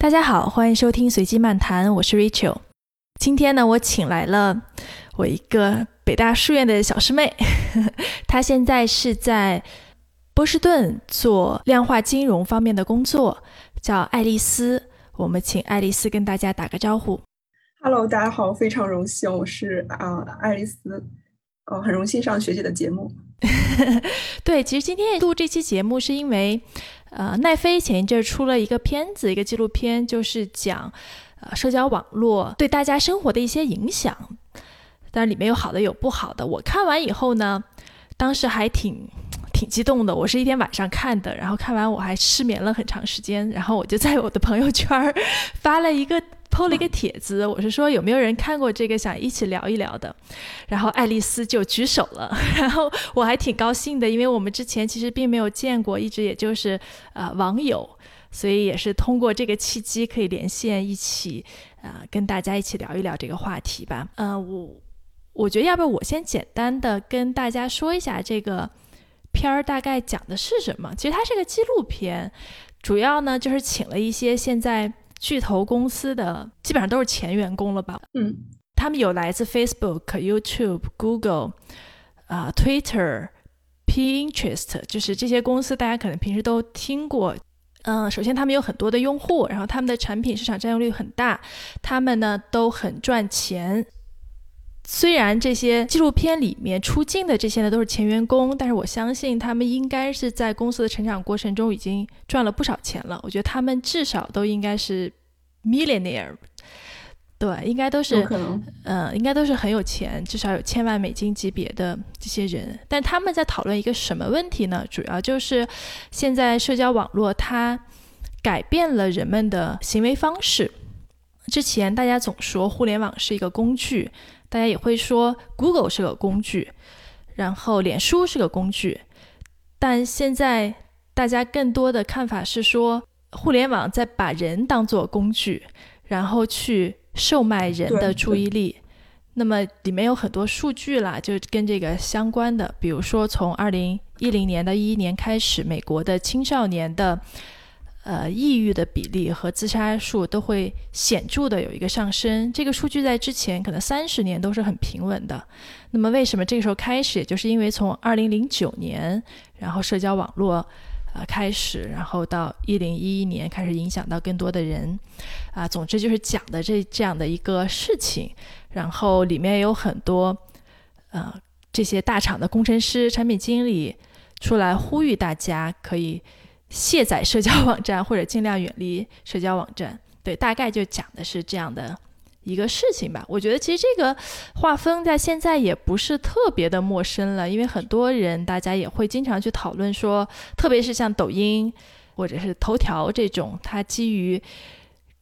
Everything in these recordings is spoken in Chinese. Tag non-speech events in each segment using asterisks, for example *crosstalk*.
大家好，欢迎收听随机漫谈，我是 Rachel。今天呢，我请来了我一个北大书院的小师妹，*laughs* 她现在是在波士顿做量化金融方面的工作，叫爱丽丝。我们请爱丽丝跟大家打个招呼。Hello，大家好，非常荣幸，我是啊爱丽丝，哦，很荣幸上学姐的节目。*laughs* 对，其实今天录这期节目是因为。呃，奈飞前一阵出了一个片子，一个纪录片，就是讲呃社交网络对大家生活的一些影响。但是里面有好的，有不好的。我看完以后呢，当时还挺挺激动的。我是一天晚上看的，然后看完我还失眠了很长时间。然后我就在我的朋友圈发了一个。抛了一个帖子，我是说有没有人看过这个，想一起聊一聊的。然后爱丽丝就举手了，*laughs* 然后我还挺高兴的，因为我们之前其实并没有见过，一直也就是呃网友，所以也是通过这个契机可以连线一起，呃跟大家一起聊一聊这个话题吧。嗯，我我觉得要不要我先简单的跟大家说一下这个片儿大概讲的是什么？其实它是个纪录片，主要呢就是请了一些现在。巨头公司的基本上都是前员工了吧？嗯，他们有来自 Facebook、YouTube、Google、啊 Twitter、Pinterest，就是这些公司，大家可能平时都听过。嗯，首先他们有很多的用户，然后他们的产品市场占有率很大，他们呢都很赚钱。虽然这些纪录片里面出镜的这些呢都是前员工，但是我相信他们应该是在公司的成长过程中已经赚了不少钱了。我觉得他们至少都应该是 millionaire，对，应该都是，嗯，应该都是很有钱，至少有千万美金级别的这些人。但他们在讨论一个什么问题呢？主要就是现在社交网络它改变了人们的行为方式。之前大家总说互联网是一个工具。大家也会说，Google 是个工具，然后脸书是个工具，但现在大家更多的看法是说，互联网在把人当做工具，然后去售卖人的注意力。那么里面有很多数据啦，就跟这个相关的，比如说从二零一零年到一一年开始，美国的青少年的。呃，抑郁的比例和自杀数都会显著的有一个上升。这个数据在之前可能三十年都是很平稳的。那么为什么这个时候开始？也就是因为从二零零九年，然后社交网络呃开始，然后到一零一一年开始影响到更多的人啊。总之就是讲的这这样的一个事情。然后里面有很多呃这些大厂的工程师、产品经理出来呼吁大家可以。卸载社交网站 *laughs* 或者尽量远离社交网站，对，大概就讲的是这样的一个事情吧。我觉得其实这个画风在现在也不是特别的陌生了，因为很多人大家也会经常去讨论说，特别是像抖音或者是头条这种，它基于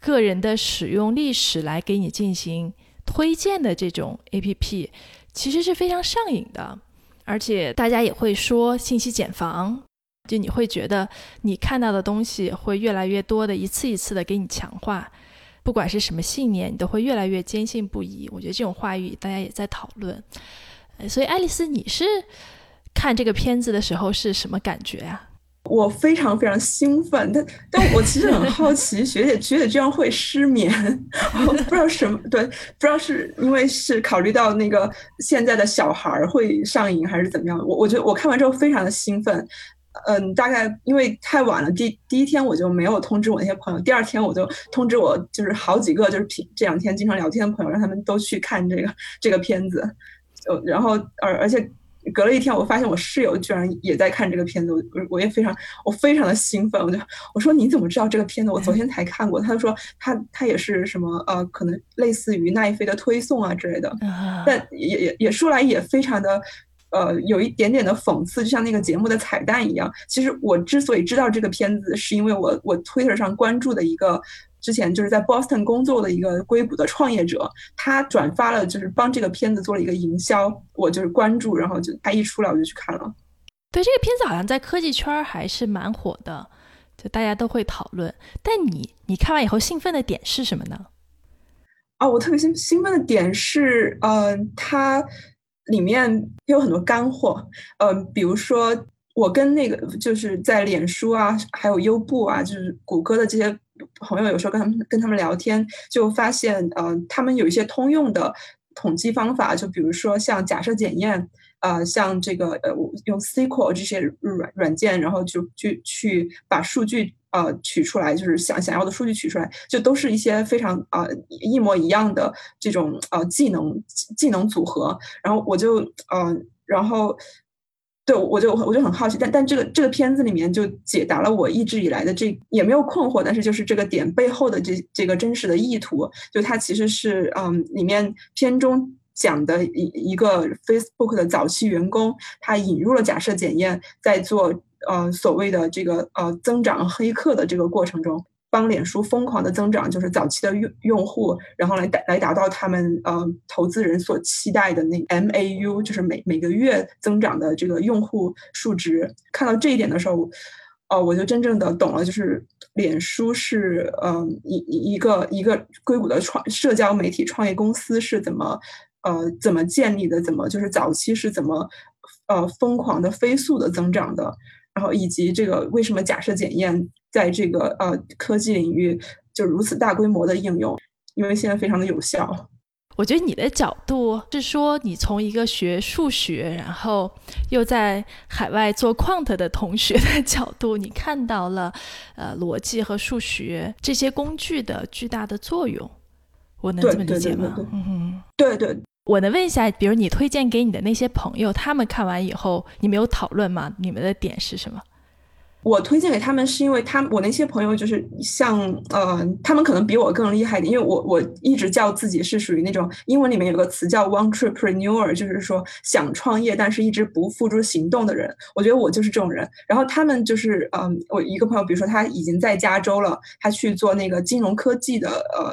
个人的使用历史来给你进行推荐的这种 APP，其实是非常上瘾的，而且大家也会说信息茧房。就你会觉得你看到的东西会越来越多的一次一次的给你强化，不管是什么信念，你都会越来越坚信不疑。我觉得这种话语大家也在讨论。所以爱丽丝，你是看这个片子的时候是什么感觉呀？我非常非常兴奋，但但我其实很好奇，学姐学姐居然会失眠，*laughs* 我不知道什么对，不知道是因为是考虑到那个现在的小孩会上瘾还是怎么样？我我觉得我看完之后非常的兴奋。嗯，大概因为太晚了，第第一天我就没有通知我那些朋友，第二天我就通知我就是好几个就是平这两天经常聊天的朋友，让他们都去看这个这个片子。就然后而而且隔了一天，我发现我室友居然也在看这个片子，我我也非常我非常的兴奋，我就我说你怎么知道这个片子？我昨天才看过。他就说他他也是什么呃，可能类似于奈飞的推送啊之类的，但也也也说来也非常的。呃，有一点点的讽刺，就像那个节目的彩蛋一样。其实我之所以知道这个片子，是因为我我 Twitter 上关注的一个之前就是在 Boston 工作的一个硅谷的创业者，他转发了，就是帮这个片子做了一个营销。我就是关注，然后就他一出来我就去看了。对，这个片子好像在科技圈还是蛮火的，就大家都会讨论。但你你看完以后兴奋的点是什么呢？啊，我特别兴兴奋的点是，嗯，他。里面有很多干货，嗯，比如说我跟那个就是在脸书啊，还有优步啊，就是谷歌的这些朋友有时候跟他们跟他们聊天，就发现，呃，他们有一些通用的统计方法，就比如说像假设检验，呃，像这个呃用 SQL 这些软软件，然后就去去把数据呃取出来，就是想想要的数据取出来，就都是一些非常呃一模一样的这种呃技能技能组合，然后我就呃然后。对，我就我就很好奇，但但这个这个片子里面就解答了我一直以来的这也没有困惑，但是就是这个点背后的这这个真实的意图，就它其实是嗯，里面片中讲的一一个 Facebook 的早期员工，他引入了假设检验，在做呃所谓的这个呃增长黑客的这个过程中。帮脸书疯狂的增长，就是早期的用用户，然后来达来达到他们呃投资人所期待的那 MAU，就是每每个月增长的这个用户数值。看到这一点的时候，哦，我就真正的懂了，就是脸书是呃一一个一个硅谷的创社交媒体创业公司是怎么呃怎么建立的，怎么就是早期是怎么呃疯狂的飞速的增长的。然后以及这个为什么假设检验在这个呃科技领域就如此大规模的应用？因为现在非常的有效。我觉得你的角度是说，你从一个学数学，然后又在海外做 quant 的同学的 *laughs* 角度，你看到了呃逻辑和数学这些工具的巨大的作用。我能这么理解吗？嗯，对对。我能问一下，比如你推荐给你的那些朋友，他们看完以后，你们有讨论吗？你们的点是什么？我推荐给他们是因为他我那些朋友就是像呃，他们可能比我更厉害一点，因为我我一直叫自己是属于那种英文里面有个词叫 “one-tripreneur”，就是说想创业但是一直不付诸行动的人。我觉得我就是这种人。然后他们就是嗯，我一个朋友，比如说他已经在加州了，他去做那个金融科技的呃，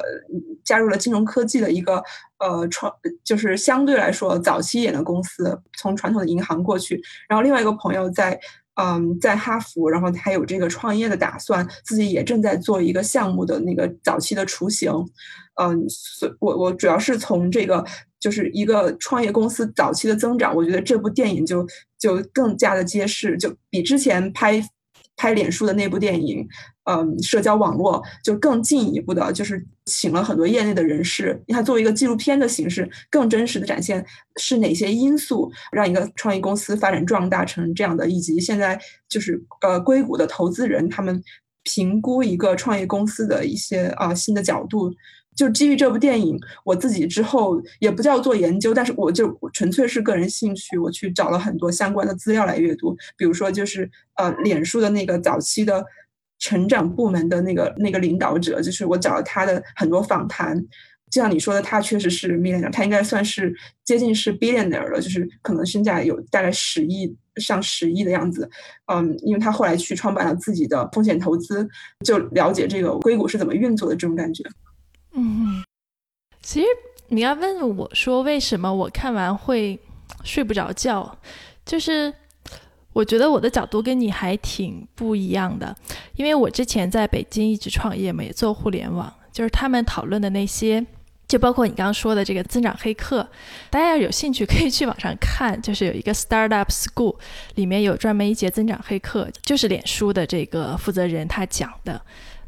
加入了金融科技的一个呃创，就是相对来说早期一点的公司，从传统的银行过去。然后另外一个朋友在。嗯，在哈佛，然后他有这个创业的打算，自己也正在做一个项目的那个早期的雏形。嗯，所我我主要是从这个就是一个创业公司早期的增长，我觉得这部电影就就更加的揭示，就比之前拍。拍脸书的那部电影，嗯，社交网络就更进一步的，就是请了很多业内的人士，你看作为一个纪录片的形式，更真实的展现是哪些因素让一个创业公司发展壮大成这样的，以及现在就是呃硅谷的投资人他们评估一个创业公司的一些啊新的角度。就基于这部电影，我自己之后也不叫做研究，但是我就纯粹是个人兴趣，我去找了很多相关的资料来阅读。比如说，就是呃，脸书的那个早期的成长部门的那个那个领导者，就是我找了他的很多访谈。就像你说的，他确实是 millionaire，他应该算是接近是 billionaire 了，就是可能身价有大概十亿上十亿的样子。嗯，因为他后来去创办了自己的风险投资，就了解这个硅谷是怎么运作的这种感觉。嗯，其实你要问我说为什么我看完会睡不着觉，就是我觉得我的角度跟你还挺不一样的，因为我之前在北京一直创业嘛，也做互联网，就是他们讨论的那些，就包括你刚刚说的这个增长黑客，大家要有兴趣可以去网上看，就是有一个 Startup School 里面有专门一节增长黑客，就是脸书的这个负责人他讲的。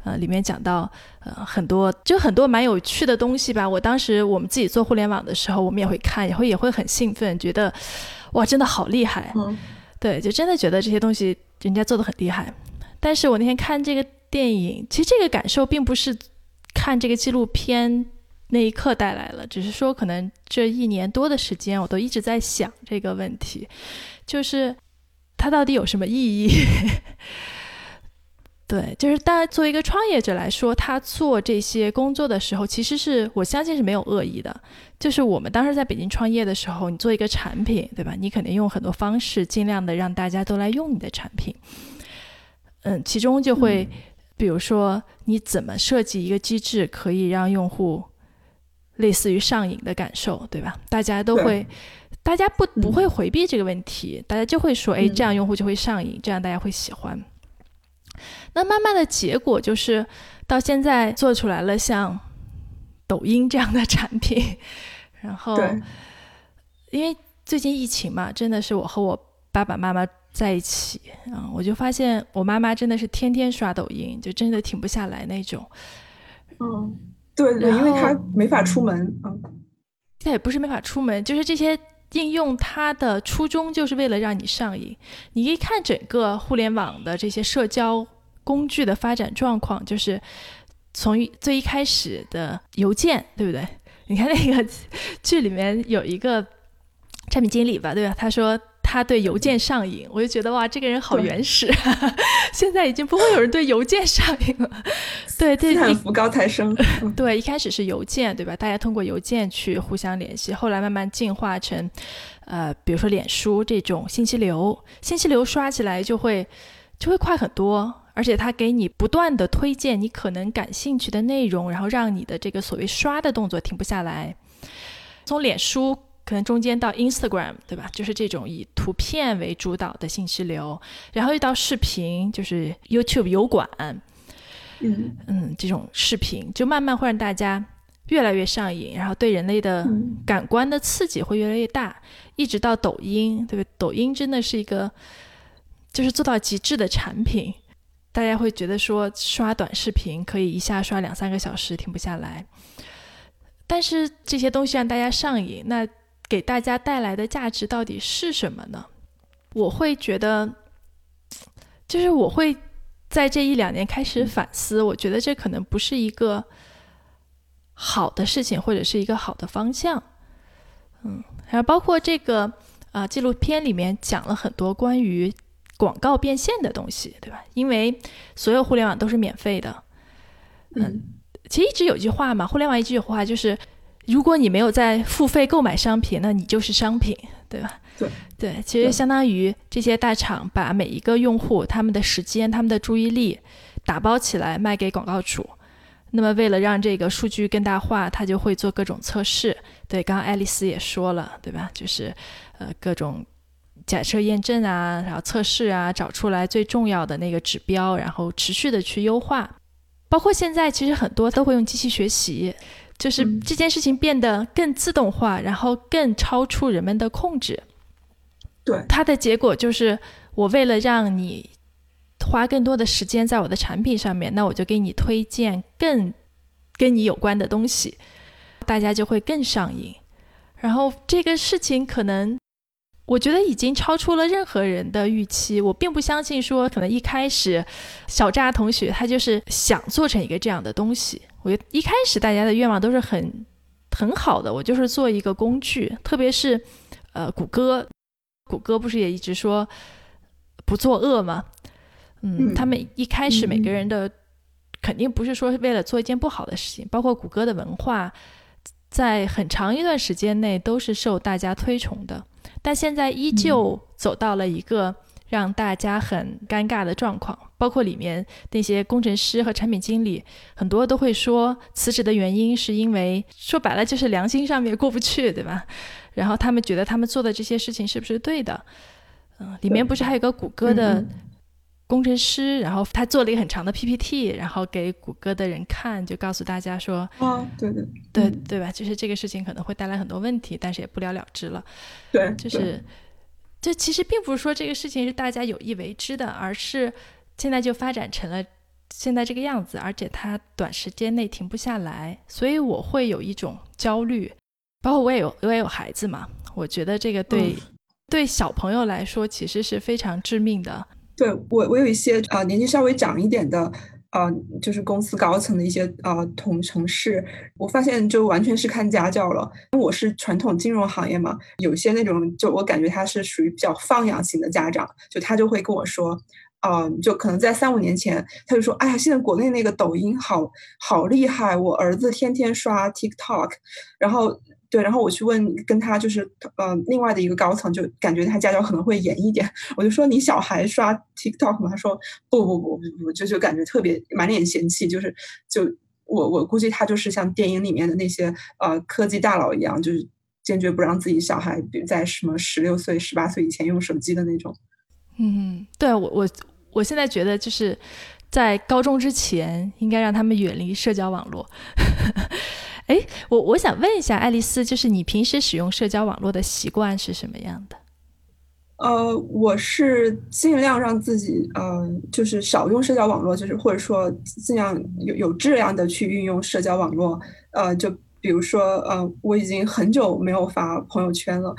呃，里面讲到呃很多，就很多蛮有趣的东西吧。我当时我们自己做互联网的时候，我们也会看，也会也会很兴奋，觉得哇，真的好厉害。对，就真的觉得这些东西人家做的很厉害。但是我那天看这个电影，其实这个感受并不是看这个纪录片那一刻带来了，只是说可能这一年多的时间，我都一直在想这个问题，就是它到底有什么意义？对，就是大家作为一个创业者来说，他做这些工作的时候，其实是我相信是没有恶意的。就是我们当时在北京创业的时候，你做一个产品，对吧？你肯定用很多方式，尽量的让大家都来用你的产品。嗯，其中就会，比如说你怎么设计一个机制，可以让用户类似于上瘾的感受，对吧？大家都会，大家不不会回避这个问题，大家就会说，哎，这样用户就会上瘾，这样大家会喜欢。那慢慢的结果就是，到现在做出来了像抖音这样的产品，然后，因为最近疫情嘛，真的是我和我爸爸妈妈在一起啊，我就发现我妈妈真的是天天刷抖音，就真的停不下来那种。嗯，对对，因为她没法出门啊。她也不是没法出门，就是这些应用它的初衷就是为了让你上瘾。你一看整个互联网的这些社交工具的发展状况，就是从最一开始的邮件，对不对？*laughs* 你看那个剧里面有一个产品经理吧，对吧？他说。他对邮件上瘾，我就觉得哇，这个人好原始。*laughs* 现在已经不会有人对邮件上瘾了。对 *laughs* 对，很福高材生。对，一开始是邮件，对吧？大家通过邮件去互相联系，后来慢慢进化成，呃，比如说脸书这种信息流，信息流刷起来就会就会快很多，而且它给你不断的推荐你可能感兴趣的内容，然后让你的这个所谓刷的动作停不下来。从脸书。可能中间到 Instagram，对吧？就是这种以图片为主导的信息流，然后又到视频，就是 YouTube 油管，嗯嗯，这种视频就慢慢会让大家越来越上瘾，然后对人类的感官的刺激会越来越大，一直到抖音，对吧？抖音真的是一个就是做到极致的产品，大家会觉得说刷短视频可以一下刷两三个小时停不下来，但是这些东西让大家上瘾，那。给大家带来的价值到底是什么呢？我会觉得，就是我会在这一两年开始反思，我觉得这可能不是一个好的事情，或者是一个好的方向。嗯，还有包括这个啊，纪录片里面讲了很多关于广告变现的东西，对吧？因为所有互联网都是免费的。嗯，其实一直有句话嘛，互联网一句话就是。如果你没有在付费购买商品，那你就是商品，对吧？对对，其实相当于这些大厂把每一个用户他们的时间、他们的注意力打包起来卖给广告主。那么为了让这个数据更大化，他就会做各种测试。对，刚刚爱丽丝也说了，对吧？就是呃各种假设验证啊，然后测试啊，找出来最重要的那个指标，然后持续的去优化。包括现在其实很多都会用机器学习。就是这件事情变得更自动化，然后更超出人们的控制。对，它的结果就是，我为了让你花更多的时间在我的产品上面，那我就给你推荐更跟你有关的东西，大家就会更上瘾。然后这个事情可能。我觉得已经超出了任何人的预期。我并不相信说，可能一开始小扎同学他就是想做成一个这样的东西。我觉得一开始大家的愿望都是很很好的，我就是做一个工具。特别是呃，谷歌，谷歌不是也一直说不作恶吗？嗯，他们一开始每个人的肯定不是说为了做一件不好的事情。包括谷歌的文化，在很长一段时间内都是受大家推崇的。但现在依旧走到了一个让大家很尴尬的状况，包括里面那些工程师和产品经理，很多都会说辞职的原因是因为说白了就是良心上面过不去，对吧？然后他们觉得他们做的这些事情是不是对的？嗯，里面不是还有个谷歌的？工程师，然后他做了一个很长的 PPT，然后给谷歌的人看，就告诉大家说，啊，对对对对吧？就是这个事情可能会带来很多问题，但是也不了了之了。对，就是，这其实并不是说这个事情是大家有意为之的，而是现在就发展成了现在这个样子，而且它短时间内停不下来，所以我会有一种焦虑。包括我也有我也有孩子嘛，我觉得这个对对小朋友来说其实是非常致命的。对我，我有一些啊年纪稍微长一点的，啊，就是公司高层的一些啊同同事，我发现就完全是看家教了。我是传统金融行业嘛，有些那种就我感觉他是属于比较放养型的家长，就他就会跟我说，啊，就可能在三五年前，他就说，哎呀，现在国内那个抖音好好厉害，我儿子天天刷 TikTok，然后。对，然后我去问跟他就是呃另外的一个高层，就感觉他家教可能会严一点。*laughs* 我就说你小孩刷 TikTok 吗？他说不不不不不，就就感觉特别满脸嫌弃。就是就我我估计他就是像电影里面的那些呃科技大佬一样，就是坚决不让自己小孩在什么十六岁、十八岁以前用手机的那种。嗯，对我我我现在觉得就是在高中之前应该让他们远离社交网络。*laughs* 哎，我我想问一下爱丽丝，就是你平时使用社交网络的习惯是什么样的？呃，我是尽量让自己，呃，就是少用社交网络，就是或者说尽量有有质量的去运用社交网络。呃，就比如说，呃，我已经很久没有发朋友圈了。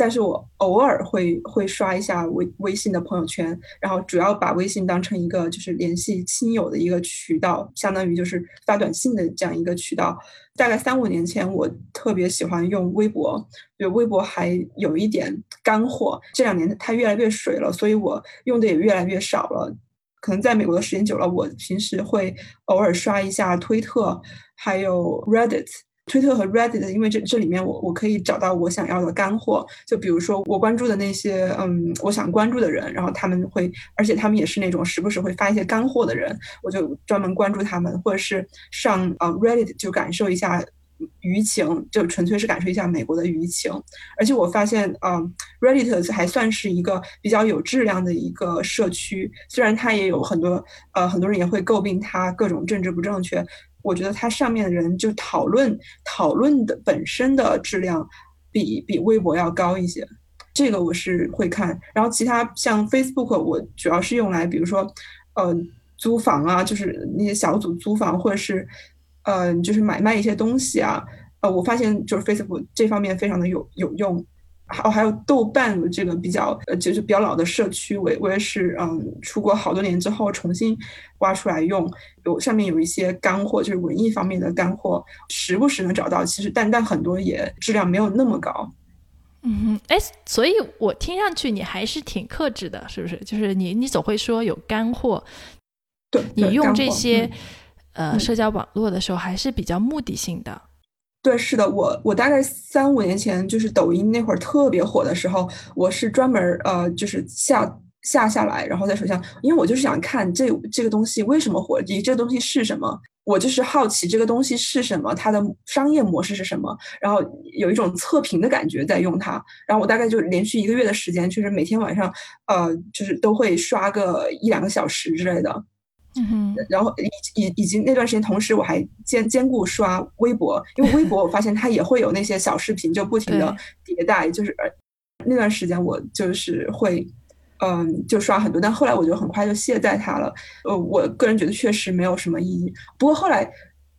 但是我偶尔会会刷一下微微信的朋友圈，然后主要把微信当成一个就是联系亲友的一个渠道，相当于就是发短信的这样一个渠道。大概三五年前，我特别喜欢用微博，对微博还有一点干货。这两年它越来越水了，所以我用的也越来越少了。可能在美国的时间久了，我平时会偶尔刷一下推特，还有 Reddit。推特和 Reddit，因为这这里面我我可以找到我想要的干货，就比如说我关注的那些嗯我想关注的人，然后他们会，而且他们也是那种时不时会发一些干货的人，我就专门关注他们，或者是上呃 Reddit 就感受一下舆情，就纯粹是感受一下美国的舆情。而且我发现啊 Reddit 还算是一个比较有质量的一个社区，虽然它也有很多呃很多人也会诟病它各种政治不正确。我觉得它上面的人就讨论讨论的本身的质量比比微博要高一些，这个我是会看。然后其他像 Facebook，我主要是用来比如说，呃，租房啊，就是那些小组租房，或者是，呃，就是买卖一些东西啊。呃，我发现就是 Facebook 这方面非常的有有用。哦，还有豆瓣这个比较呃，就是比较老的社区，我我也是嗯，出国好多年之后重新挖出来用，有上面有一些干货，就是文艺方面的干货，时不时能找到。其实，但但很多也质量没有那么高。嗯哼，哎，所以我听上去你还是挺克制的，是不是？就是你你总会说有干货，对，你用这些呃社交网络的时候还是比较目的性的。对，是的，我我大概三五年前就是抖音那会儿特别火的时候，我是专门呃就是下下下来，然后在手上，因为我就是想看这这个东西为什么火，以这个东西是什么，我就是好奇这个东西是什么，它的商业模式是什么，然后有一种测评的感觉在用它，然后我大概就连续一个月的时间，就是每天晚上呃就是都会刷个一两个小时之类的。嗯，然后以以以及那段时间，同时我还兼兼顾刷微博，因为微博我发现它也会有那些小视频，就不停的迭代。就是那段时间我就是会，嗯，就刷很多，但后来我就很快就卸载它了。呃，我个人觉得确实没有什么意义。不过后来。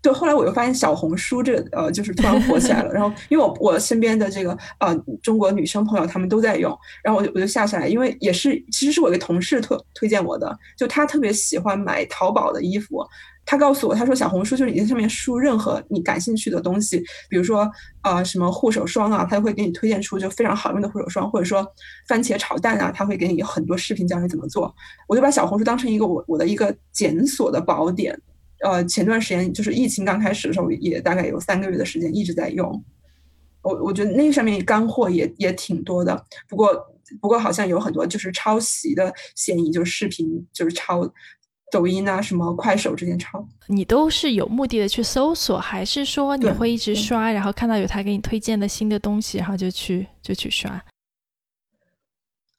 对，后来我又发现小红书这呃，就是突然火起来了。*laughs* 然后，因为我我身边的这个呃中国女生朋友，她们都在用，然后我就我就下下来，因为也是其实是我一个同事推推荐我的，就她特别喜欢买淘宝的衣服，他告诉我，他说小红书就是你在上面输任何你感兴趣的东西，比如说呃什么护手霜啊，他会给你推荐出就非常好用的护手霜，或者说番茄炒蛋啊，他会给你很多视频教你怎么做。我就把小红书当成一个我我的一个检索的宝典。呃，前段时间就是疫情刚开始的时候，也大概有三个月的时间一直在用。我我觉得那上面干货也也挺多的，不过不过好像有很多就是抄袭的嫌疑，就是视频就是抄抖音啊、什么快手这些抄。你都是有目的的去搜索，还是说你会一直刷，然后看到有他给你推荐的新的东西，然后就去就去刷？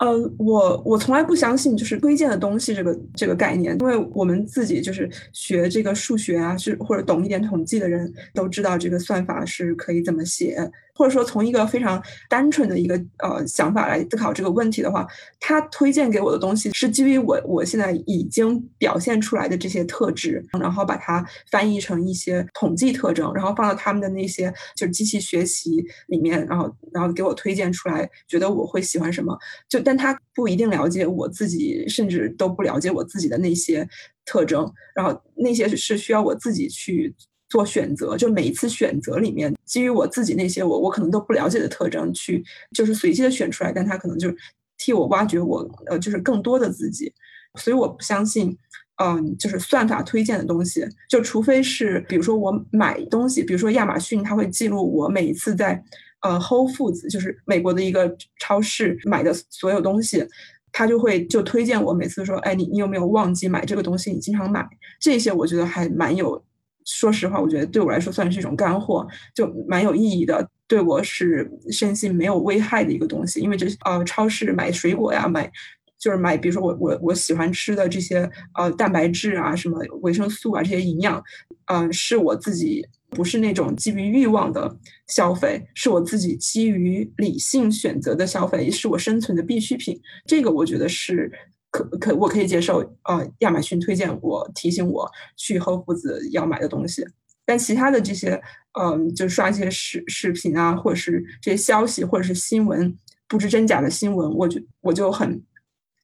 呃，我我从来不相信就是推荐的东西这个这个概念，因为我们自己就是学这个数学啊，是或者懂一点统计的人都知道这个算法是可以怎么写。或者说，从一个非常单纯的一个呃想法来思考这个问题的话，他推荐给我的东西是基于我我现在已经表现出来的这些特质，然后把它翻译成一些统计特征，然后放到他们的那些就是机器学习里面，然后然后给我推荐出来，觉得我会喜欢什么。就但他不一定了解我自己，甚至都不了解我自己的那些特征，然后那些是需要我自己去。做选择，就每一次选择里面，基于我自己那些我我可能都不了解的特征去，就是随机的选出来，但他可能就替我挖掘我呃，就是更多的自己。所以我不相信，嗯，就是算法推荐的东西，就除非是比如说我买东西，比如说亚马逊，它会记录我每一次在呃 Whole Foods，就是美国的一个超市买的所有东西，他就会就推荐我每次说，哎，你你有没有忘记买这个东西？你经常买这些，我觉得还蛮有。说实话，我觉得对我来说算是一种干货，就蛮有意义的。对我是身心没有危害的一个东西。因为这呃，超市买水果呀，买就是买，比如说我我我喜欢吃的这些呃蛋白质啊，什么维生素啊这些营养，嗯，是我自己不是那种基于欲望的消费，是我自己基于理性选择的消费，也是我生存的必需品。这个我觉得是可可我可以接受。呃，亚马逊推荐我提醒我去 Whole Foods 要买的东西，但其他的这些，嗯，就刷一些视视频啊，或者是这些消息，或者是新闻，不知真假的新闻，我就我就很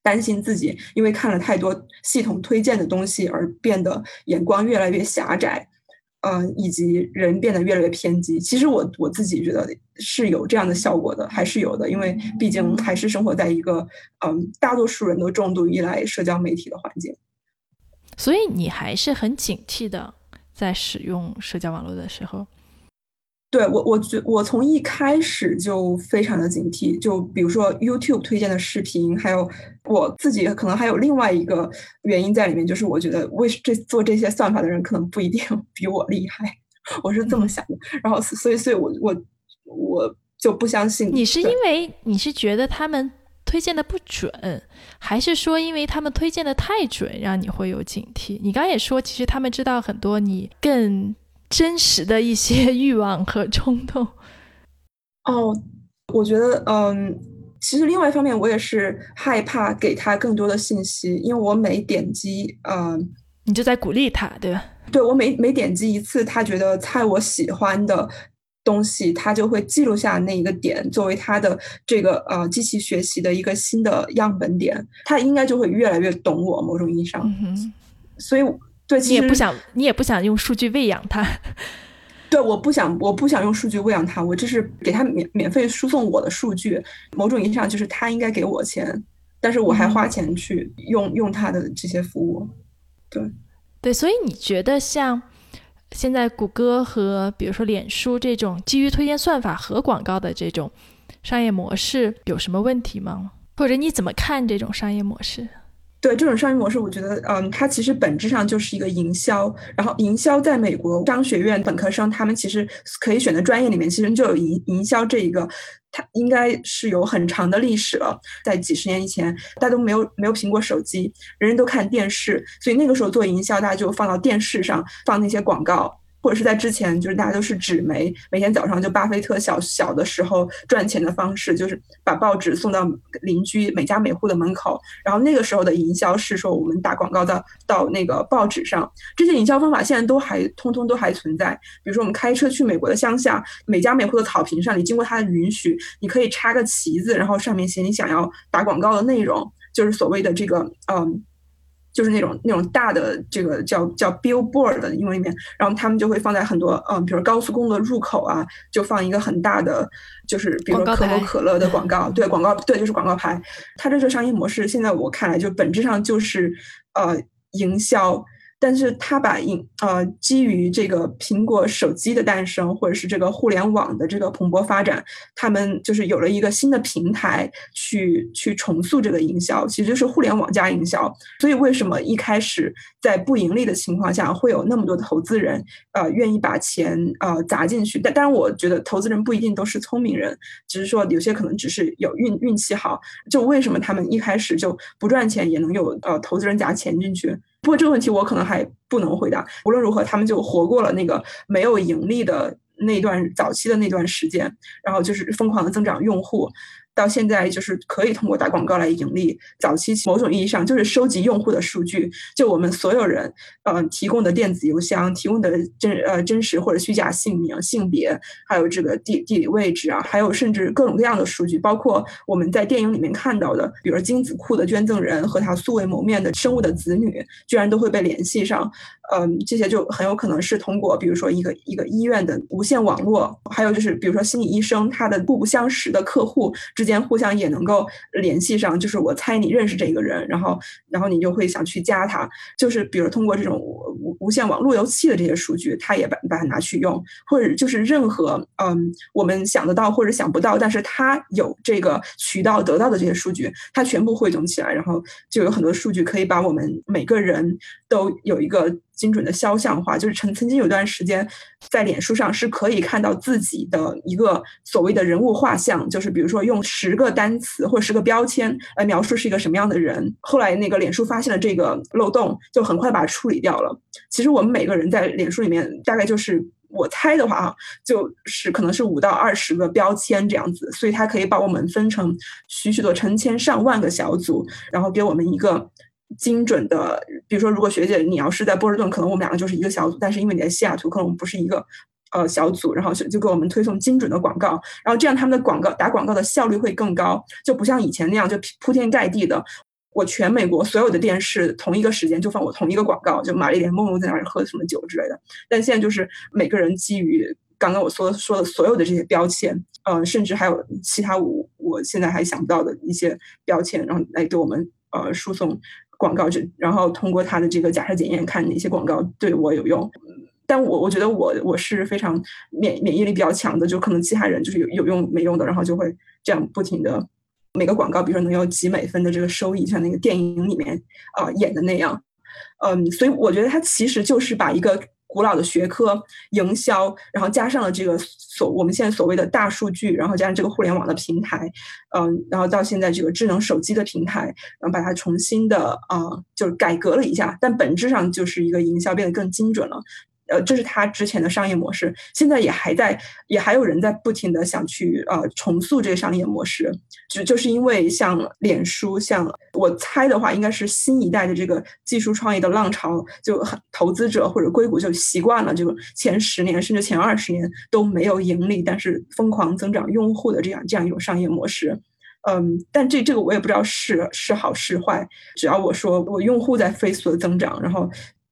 担心自己，因为看了太多系统推荐的东西而变得眼光越来越狭窄。嗯，以及人变得越来越偏激。其实我我自己觉得是有这样的效果的，还是有的，因为毕竟还是生活在一个嗯，大多数人都重度依赖社交媒体的环境。所以你还是很警惕的，在使用社交网络的时候。对我，我觉我从一开始就非常的警惕。就比如说 YouTube 推荐的视频，还有我自己可能还有另外一个原因在里面，就是我觉得为这做这些算法的人可能不一定 *laughs* 比我厉害，我是这么想的。然后，所以，所以我我我就不相信。你是因为你是觉得他们推荐的不准，还是说因为他们推荐的太准，让你会有警惕？你刚刚也说，其实他们知道很多你更。真实的一些 *laughs* 欲望和冲动。哦，我觉得，嗯，其实另外一方面，我也是害怕给他更多的信息，因为我每点击，嗯，你就在鼓励他，对吧？对，我每每点击一次，他觉得猜我喜欢的东西，他就会记录下那一个点，作为他的这个呃机器学习的一个新的样本点，他应该就会越来越懂我，某种意义上。所以。对，你也不想，你也不想用数据喂养它。*laughs* 对，我不想，我不想用数据喂养它，我这是给他免免费输送我的数据。某种意义上，就是他应该给我钱，但是我还花钱去用用他的这些服务。对，对，所以你觉得像现在谷歌和比如说脸书这种基于推荐算法和广告的这种商业模式有什么问题吗？或者你怎么看这种商业模式？对这种商业模式，我觉得，嗯，它其实本质上就是一个营销。然后，营销在美国商学院本科生他们其实可以选的专业里面，其实就有营营销这一个，它应该是有很长的历史了。在几十年以前，大家都没有没有苹果手机，人人都看电视，所以那个时候做营销，大家就放到电视上放那些广告。或者是在之前，就是大家都是纸媒，每天早上就巴菲特小小的时候赚钱的方式，就是把报纸送到邻居每家每户的门口。然后那个时候的营销是说，我们打广告到到那个报纸上。这些营销方法现在都还通通都还存在。比如说，我们开车去美国的乡下，每家每户的草坪上，你经过他的允许，你可以插个旗子，然后上面写你想要打广告的内容，就是所谓的这个嗯。就是那种那种大的这个叫叫 billboard 的英文里面，然后他们就会放在很多嗯，比如高速公路的入口啊，就放一个很大的，就是比如可口可乐的广告，*laughs* 对广告，对就是广告牌。它这个商业模式，现在我看来就本质上就是呃营销。但是他把应呃基于这个苹果手机的诞生，或者是这个互联网的这个蓬勃发展，他们就是有了一个新的平台去去重塑这个营销，其实就是互联网加营销。所以为什么一开始在不盈利的情况下，会有那么多的投资人呃愿意把钱呃砸进去？但但，我觉得投资人不一定都是聪明人，只是说有些可能只是有运运气好。就为什么他们一开始就不赚钱也能有呃投资人砸钱进去？不过这个问题我可能还不能回答。无论如何，他们就活过了那个没有盈利的那段早期的那段时间，然后就是疯狂的增长用户。到现在就是可以通过打广告来盈利。早期某种意义上就是收集用户的数据，就我们所有人，呃，提供的电子邮箱、提供的真呃真实或者虚假姓名、性别，还有这个地地理位置啊，还有甚至各种各样的数据，包括我们在电影里面看到的，比如精子库的捐赠人和他素未谋面的生物的子女，居然都会被联系上。嗯，这些就很有可能是通过，比如说一个一个医院的无线网络，还有就是比如说心理医生，他的互不相识的客户之间互相也能够联系上。就是我猜你认识这个人，然后然后你就会想去加他。就是比如通过这种无无线网路由器的这些数据，他也把把它拿去用，或者就是任何嗯我们想得到或者想不到，但是他有这个渠道得到的这些数据，他全部汇总起来，然后就有很多数据可以把我们每个人都有一个。精准的肖像画，就是曾曾经有段时间，在脸书上是可以看到自己的一个所谓的人物画像，就是比如说用十个单词或十个标签来描述是一个什么样的人。后来那个脸书发现了这个漏洞，就很快把它处理掉了。其实我们每个人在脸书里面大概就是我猜的话啊，就是可能是五到二十个标签这样子，所以它可以把我们分成许许多成千上万个小组，然后给我们一个精准的，比如说，如果学姐你要是在波士顿，可能我们两个就是一个小组，但是因为你在西雅图，可能我们不是一个呃小组，然后就就给我们推送精准的广告，然后这样他们的广告打广告的效率会更高，就不像以前那样就铺天盖地的。我全美国所有的电视同一个时间就放我同一个广告，就玛丽莲梦露在那儿喝什么酒之类的。但现在就是每个人基于刚刚我说说的所有的这些标签，呃，甚至还有其他我我现在还想不到的一些标签，然后来给我们呃输送广告，就然后通过他的这个假设检验看哪些广告对我有用。但我我觉得我我是非常免免疫力比较强的，就可能其他人就是有有用没用的，然后就会这样不停的。每个广告，比如说能有几美分的这个收益，像那个电影里面啊演的那样，嗯，所以我觉得他其实就是把一个古老的学科营销，然后加上了这个所我们现在所谓的大数据，然后加上这个互联网的平台，嗯，然后到现在这个智能手机的平台，然后把它重新的啊，就是改革了一下，但本质上就是一个营销变得更精准了。呃，这是他之前的商业模式，现在也还在，也还有人在不停的想去呃重塑这个商业模式，就就是因为像脸书，像我猜的话，应该是新一代的这个技术创业的浪潮，就很投资者或者硅谷就习惯了，就前十年甚至前二十年都没有盈利，但是疯狂增长用户的这样这样一种商业模式，嗯，但这这个我也不知道是是好是坏，只要我说我用户在飞速的增长，然后。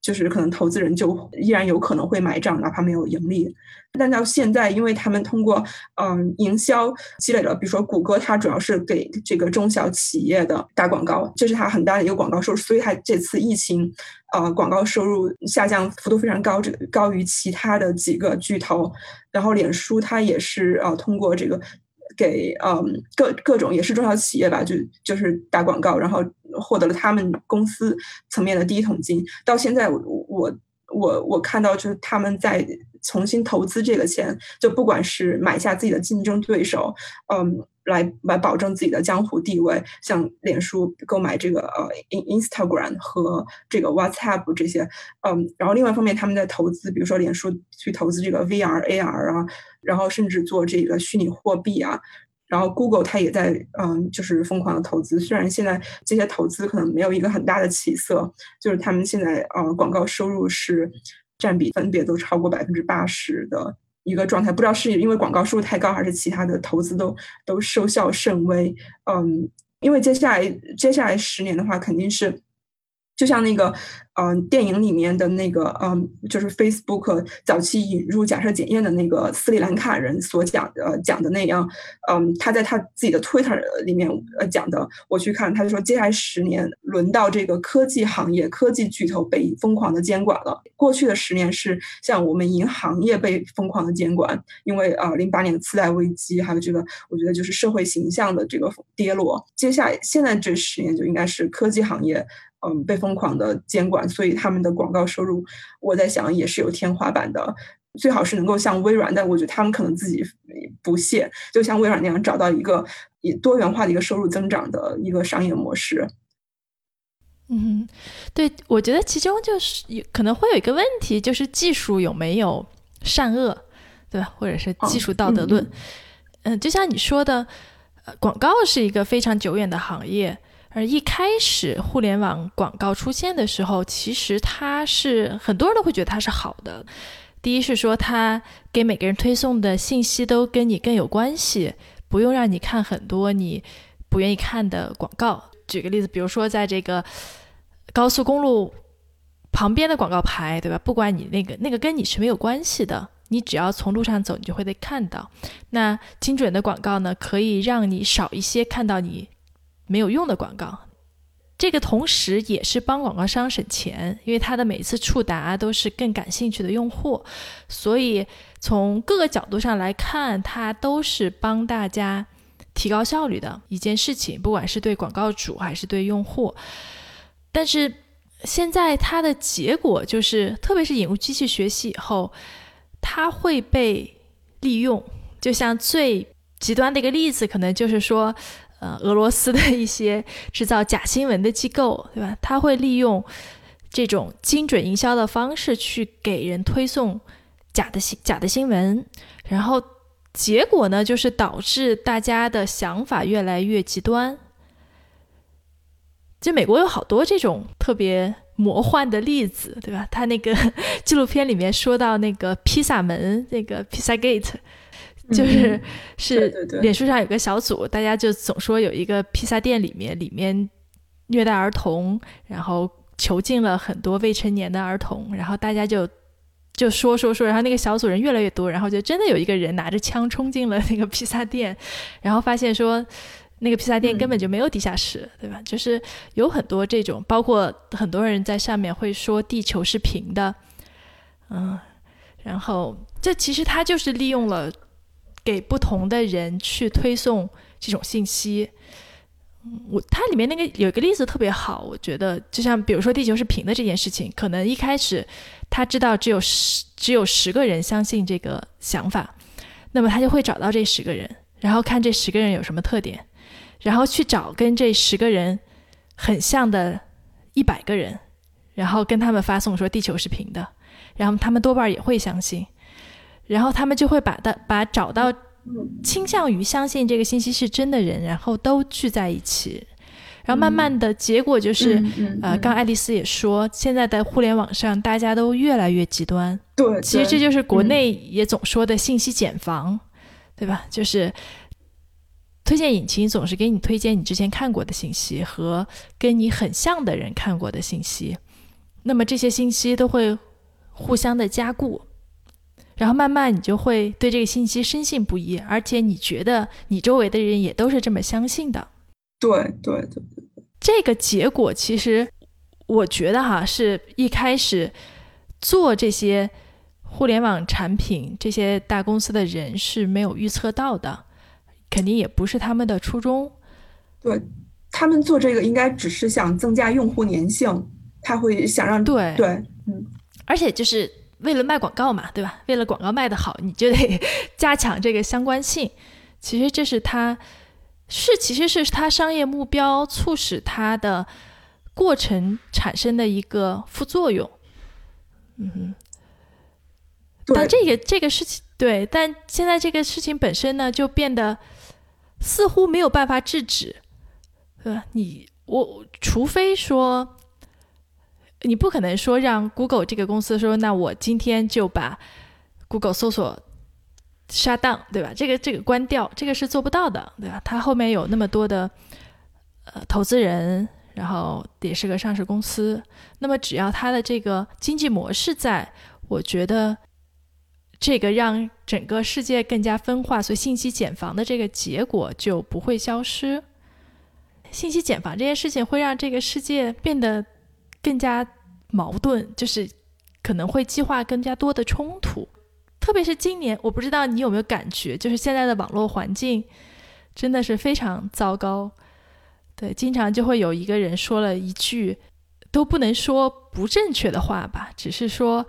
就是可能投资人就依然有可能会买账，哪怕没有盈利。但到现在，因为他们通过嗯营销积累了，比如说谷歌，它主要是给这个中小企业的打广告，这是它很大的一个广告收入。所以它这次疫情，呃，广告收入下降幅度非常高，这高于其他的几个巨头。然后脸书它也是呃通过这个。给嗯各各种也是中小企业吧，就就是打广告，然后获得了他们公司层面的第一桶金。到现在，我我我我看到就是他们在重新投资这个钱，就不管是买下自己的竞争对手，嗯。来来保证自己的江湖地位，像脸书购买这个呃 Instagram 和这个 WhatsApp 这些，嗯，然后另外一方面他们在投资，比如说脸书去投资这个 VR AR 啊，然后甚至做这个虚拟货币啊，然后 Google 它也在嗯就是疯狂的投资，虽然现在这些投资可能没有一个很大的起色，就是他们现在呃广告收入是占比分别都超过百分之八十的。一个状态，不知道是因为广告收入太高，还是其他的投资都都收效甚微。嗯，因为接下来接下来十年的话，肯定是就像那个。嗯，电影里面的那个，嗯，就是 Facebook 早期引入假设检验的那个斯里兰卡人所讲的讲的那样，嗯，他在他自己的 Twitter 里面呃讲的，我去看，他就说接下来十年轮到这个科技行业科技巨头被疯狂的监管了。过去的十年是像我们银行业被疯狂的监管，因为啊，零八年的次贷危机，还有这个，我觉得就是社会形象的这个跌落。接下来现在这十年就应该是科技行业。嗯，被疯狂的监管，所以他们的广告收入，我在想也是有天花板的。最好是能够像微软，但我觉得他们可能自己不屑，就像微软那样找到一个以多元化的一个收入增长的一个商业模式。嗯，对，我觉得其中就是有可能会有一个问题，就是技术有没有善恶，对吧？或者是技术道德论。嗯，就像你说的，呃，广告是一个非常久远的行业。而一开始互联网广告出现的时候，其实它是很多人都会觉得它是好的。第一是说，它给每个人推送的信息都跟你更有关系，不用让你看很多你不愿意看的广告。举个例子，比如说在这个高速公路旁边的广告牌，对吧？不管你那个那个跟你是没有关系的，你只要从路上走，你就会被看到。那精准的广告呢，可以让你少一些看到你。没有用的广告，这个同时也是帮广告商省钱，因为他的每次触达都是更感兴趣的用户，所以从各个角度上来看，它都是帮大家提高效率的一件事情，不管是对广告主还是对用户。但是现在它的结果就是，特别是引入机器学习以后，它会被利用。就像最极端的一个例子，可能就是说。呃，俄罗斯的一些制造假新闻的机构，*laughs* 对吧？他会利用这种精准营销的方式去给人推送假的新假的新闻，然后结果呢，就是导致大家的想法越来越极端。就美国有好多这种特别魔幻的例子，对吧？他那个 *laughs* 纪录片里面说到那个披萨门，那个披萨 gate，就是是脸书上有个小组，大家就总说有一个披萨店里面里面虐待儿童，然后囚禁了很多未成年的儿童，然后大家就就说说说，然后那个小组人越来越多，然后就真的有一个人拿着枪冲进了那个披萨店，然后发现说。那个披萨店根本就没有地下室，对吧？就是有很多这种，包括很多人在上面会说地球是平的，嗯，然后这其实他就是利用了给不同的人去推送这种信息。我它里面那个有一个例子特别好，我觉得就像比如说地球是平的这件事情，可能一开始他知道只有十只有十个人相信这个想法，那么他就会找到这十个人，然后看这十个人有什么特点。然后去找跟这十个人很像的一百个人，然后跟他们发送说地球是平的，然后他们多半也会相信，然后他们就会把的把找到倾向于相信这个信息是真的人，然后都聚在一起，然后慢慢的结果就是，呃，刚爱丽丝也说，现在的互联网上大家都越来越极端，对，其实这就是国内也总说的信息茧房，对吧？就是。推荐引擎总是给你推荐你之前看过的信息和跟你很像的人看过的信息，那么这些信息都会互相的加固，然后慢慢你就会对这个信息深信不疑，而且你觉得你周围的人也都是这么相信的。对对对对，这个结果其实我觉得哈，是一开始做这些互联网产品这些大公司的人是没有预测到的。肯定也不是他们的初衷，对他们做这个应该只是想增加用户粘性，他会想让对对嗯，而且就是为了卖广告嘛，对吧？为了广告卖得好，你就得 *laughs* 加强这个相关性。其实这是他是其实是他商业目标促使他的过程产生的一个副作用。嗯哼，但这个这个事情对，但现在这个事情本身呢，就变得。似乎没有办法制止，对吧？你我除非说，你不可能说让 Google 这个公司说，那我今天就把 Google 搜索 shut down，对吧？这个这个关掉，这个是做不到的，对吧？它后面有那么多的呃投资人，然后也是个上市公司，那么只要它的这个经济模式在，我觉得。这个让整个世界更加分化，所以信息茧房的这个结果就不会消失。信息茧房这件事情会让这个世界变得更加矛盾，就是可能会激化更加多的冲突。特别是今年，我不知道你有没有感觉，就是现在的网络环境真的是非常糟糕。对，经常就会有一个人说了一句都不能说不正确的话吧，只是说。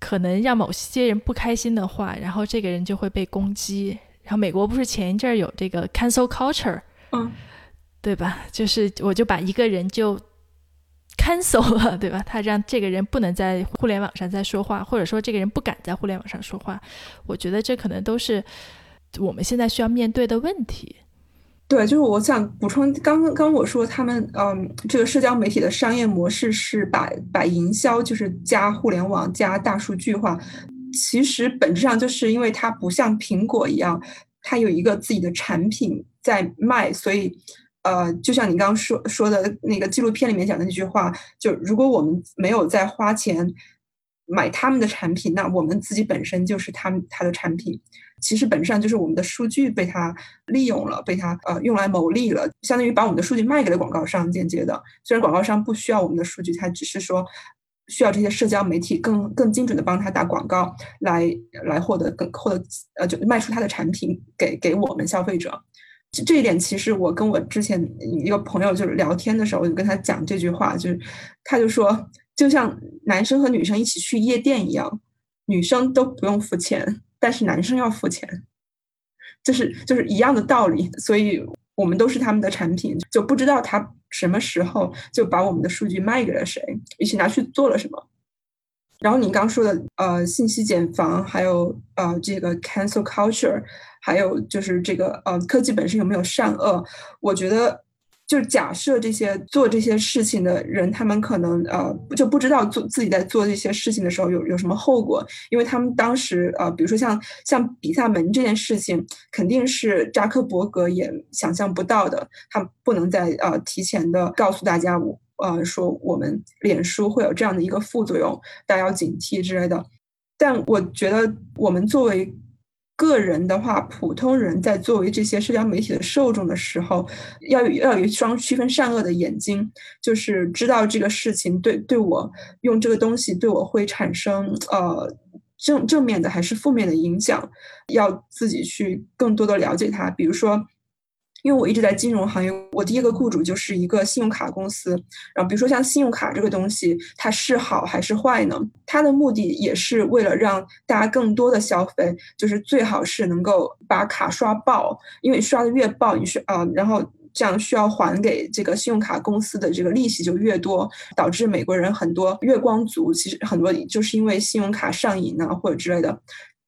可能让某些人不开心的话，然后这个人就会被攻击。然后美国不是前一阵儿有这个 cancel culture，嗯，对吧？就是我就把一个人就 cancel 了，*laughs* 对吧？他让这个人不能在互联网上再说话，或者说这个人不敢在互联网上说话。我觉得这可能都是我们现在需要面对的问题。对，就是我想补充，刚刚刚我说他们，嗯，这个社交媒体的商业模式是把把营销就是加互联网加大数据化，其实本质上就是因为它不像苹果一样，它有一个自己的产品在卖，所以，呃，就像你刚刚说说的那个纪录片里面讲的那句话，就如果我们没有在花钱买他们的产品，那我们自己本身就是他们他的产品。其实本质上就是我们的数据被他利用了，被他呃用来牟利了，相当于把我们的数据卖给了广告商，间接的。虽然广告商不需要我们的数据，他只是说需要这些社交媒体更更精准的帮他打广告，来来获得更获得呃就卖出他的产品给给我们消费者。这这一点其实我跟我之前一个朋友就是聊天的时候，我就跟他讲这句话，就是他就说，就像男生和女生一起去夜店一样，女生都不用付钱。但是男生要付钱，就是就是一样的道理，所以我们都是他们的产品，就不知道他什么时候就把我们的数据卖给了谁，一起拿去做了什么。然后你刚说的呃信息茧房，还有呃这个 cancel culture，还有就是这个呃科技本身有没有善恶？我觉得。就假设这些做这些事情的人，他们可能呃就不知道做自己在做这些事情的时候有有什么后果，因为他们当时呃，比如说像像比萨门这件事情，肯定是扎克伯格也想象不到的，他不能再呃提前的告诉大家，我呃说我们脸书会有这样的一个副作用，大家要警惕之类的。但我觉得我们作为。个人的话，普通人在作为这些社交媒体的受众的时候，要有要有一双区分善恶的眼睛，就是知道这个事情对对我用这个东西对我会产生呃正正面的还是负面的影响，要自己去更多的了解它，比如说。因为我一直在金融行业，我第一个雇主就是一个信用卡公司。然后，比如说像信用卡这个东西，它是好还是坏呢？它的目的也是为了让大家更多的消费，就是最好是能够把卡刷爆，因为刷的越爆，你是啊，然后这样需要还给这个信用卡公司的这个利息就越多，导致美国人很多月光族，其实很多就是因为信用卡上瘾啊或者之类的。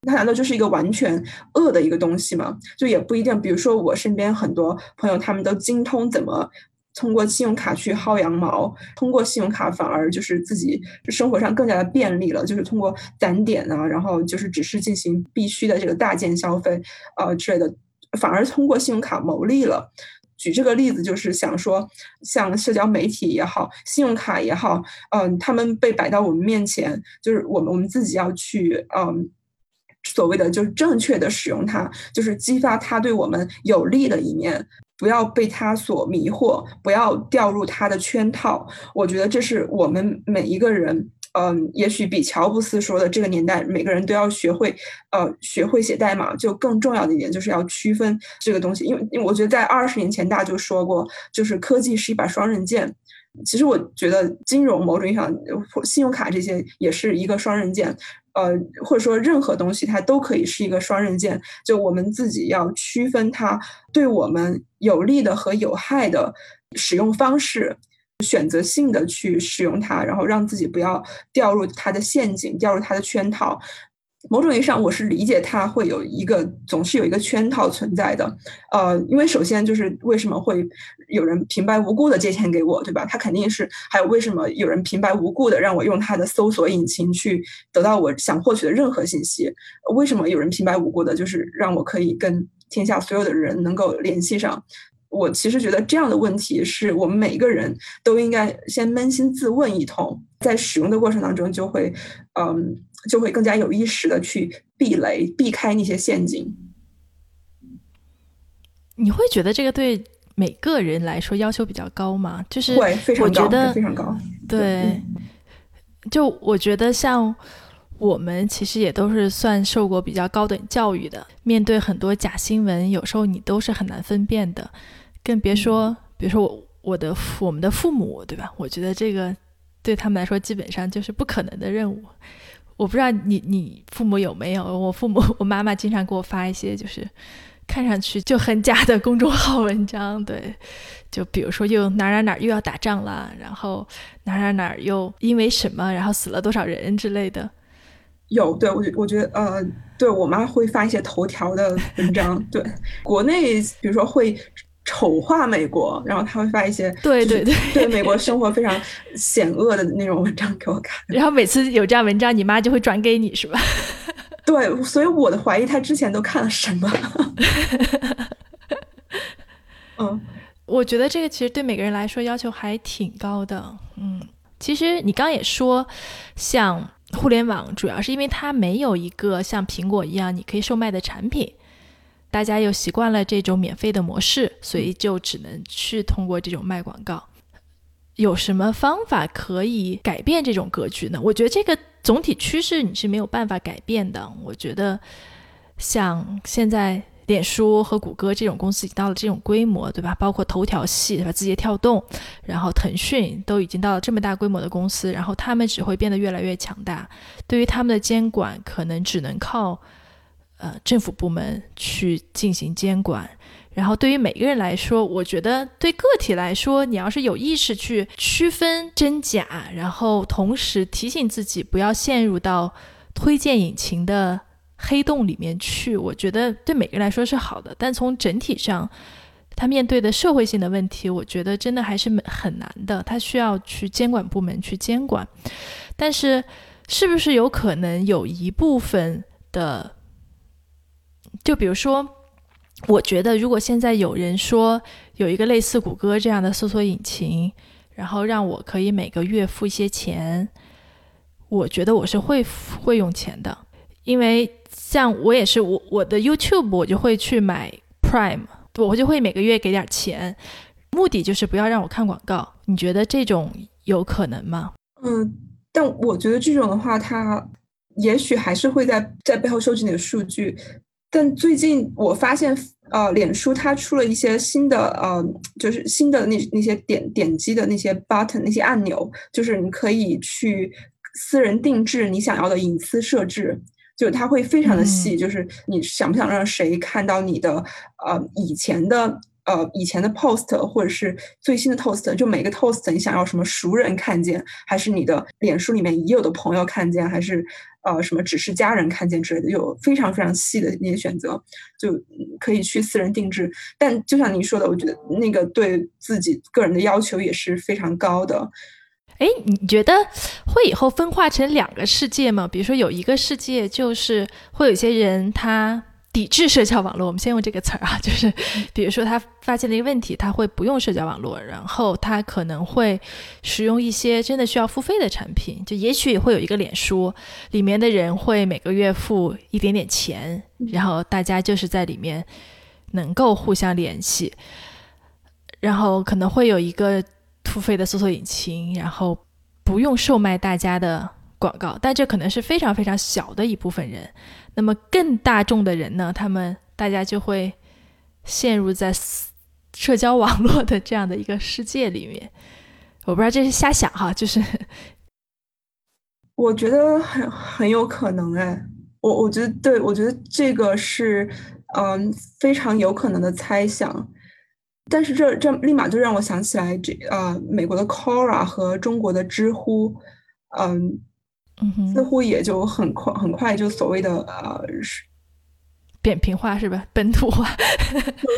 它难道就是一个完全恶的一个东西吗？就也不一定。比如说，我身边很多朋友，他们都精通怎么通过信用卡去薅羊毛，通过信用卡反而就是自己生活上更加的便利了，就是通过攒点啊，然后就是只是进行必须的这个大件消费啊之类的，反而通过信用卡牟利了。举这个例子，就是想说，像社交媒体也好，信用卡也好，嗯，他们被摆到我们面前，就是我们我们自己要去，嗯。所谓的就是正确的使用它，就是激发它对我们有利的一面，不要被它所迷惑，不要掉入它的圈套。我觉得这是我们每一个人，嗯，也许比乔布斯说的这个年代每个人都要学会，呃，学会写代码，就更重要的一点就是要区分这个东西。因为，因为我觉得在二十年前大家就说过，就是科技是一把双刃剑。其实我觉得金融某种意义上，信用卡这些也是一个双刃剑。呃，或者说任何东西，它都可以是一个双刃剑。就我们自己要区分它对我们有利的和有害的使用方式，选择性的去使用它，然后让自己不要掉入它的陷阱，掉入它的圈套。某种意义上，我是理解它会有一个总是有一个圈套存在的，呃，因为首先就是为什么会有人平白无故的借钱给我，对吧？他肯定是还有为什么有人平白无故的让我用他的搜索引擎去得到我想获取的任何信息？为什么有人平白无故的就是让我可以跟天下所有的人能够联系上？我其实觉得这样的问题是我们每一个人都应该先扪心自问一通，在使用的过程当中就会，嗯。就会更加有意识的去避雷，避开那些陷阱。你会觉得这个对每个人来说要求比较高吗？就是会非常高，非常高。对，就我觉得像我们其实也都是算受过比较高等教育的，面对很多假新闻，有时候你都是很难分辨的，更别说比如说我我的我们的父母，对吧？我觉得这个对他们来说基本上就是不可能的任务。我不知道你你父母有没有？我父母我妈妈经常给我发一些就是看上去就很假的公众号文章，对，就比如说又哪哪哪又要打仗了，然后哪哪哪又因为什么然后死了多少人之类的。有，对我我觉得呃，对我妈会发一些头条的文章，*laughs* 对，国内比如说会。丑化美国，然后他会发一些对对对对美国生活非常险恶的那种文章给我看。*laughs* 然后每次有这样文章，你妈就会转给你，是吧？*laughs* 对，所以我的怀疑，他之前都看了什么？*laughs* 嗯，我觉得这个其实对每个人来说要求还挺高的。嗯，其实你刚也说，像互联网，主要是因为它没有一个像苹果一样你可以售卖的产品。大家又习惯了这种免费的模式，所以就只能去通过这种卖广告。有什么方法可以改变这种格局呢？我觉得这个总体趋势你是没有办法改变的。我觉得像现在脸书和谷歌这种公司已经到了这种规模，对吧？包括头条系，对吧？字节跳动，然后腾讯都已经到了这么大规模的公司，然后他们只会变得越来越强大。对于他们的监管，可能只能靠。呃政府部门去进行监管。然后对于每个人来说，我觉得对个体来说，你要是有意识去区分真假，然后同时提醒自己不要陷入到推荐引擎的黑洞里面去，我觉得对每个人来说是好的。但从整体上，他面对的社会性的问题，我觉得真的还是很难的，他需要去监管部门去监管。但是，是不是有可能有一部分的，就比如说？我觉得，如果现在有人说有一个类似谷歌这样的搜索引擎，然后让我可以每个月付一些钱，我觉得我是会会用钱的，因为像我也是我我的 YouTube 我就会去买 Prime，我就会每个月给点钱，目的就是不要让我看广告。你觉得这种有可能吗？嗯，但我觉得这种的话，它也许还是会在在背后收集你的数据。但最近我发现，呃，脸书它出了一些新的，呃，就是新的那那些点点击的那些 button 那些按钮，就是你可以去私人定制你想要的隐私设置，就它会非常的细，就是你想不想让谁看到你的，呃，以前的。呃，以前的 post 或者是最新的 post，就每个 post 你想要什么熟人看见，还是你的脸书里面已有的朋友看见，还是呃什么只是家人看见之类的，有非常非常细的那些选择，就可以去私人定制。但就像您说的，我觉得那个对自己个人的要求也是非常高的。哎，你觉得会以后分化成两个世界吗？比如说有一个世界就是会有些人他。抵制社交网络，我们先用这个词儿啊，*laughs* 就是比如说他发现了一个问题，他会不用社交网络，然后他可能会使用一些真的需要付费的产品，就也许会有一个脸书里面的人会每个月付一点点钱，然后大家就是在里面能够互相联系，然后可能会有一个付费的搜索引擎，然后不用售卖大家的广告，但这可能是非常非常小的一部分人。那么更大众的人呢？他们大家就会陷入在社交网络的这样的一个世界里面。我不知道这是瞎想哈，就是我觉得很很有可能哎，我我觉得对，我觉得这个是嗯非常有可能的猜想。但是这这立马就让我想起来这呃美国的 Cora 和中国的知乎，嗯。似乎也就很快很快就所谓的呃扁平化是吧？*laughs* 本土化，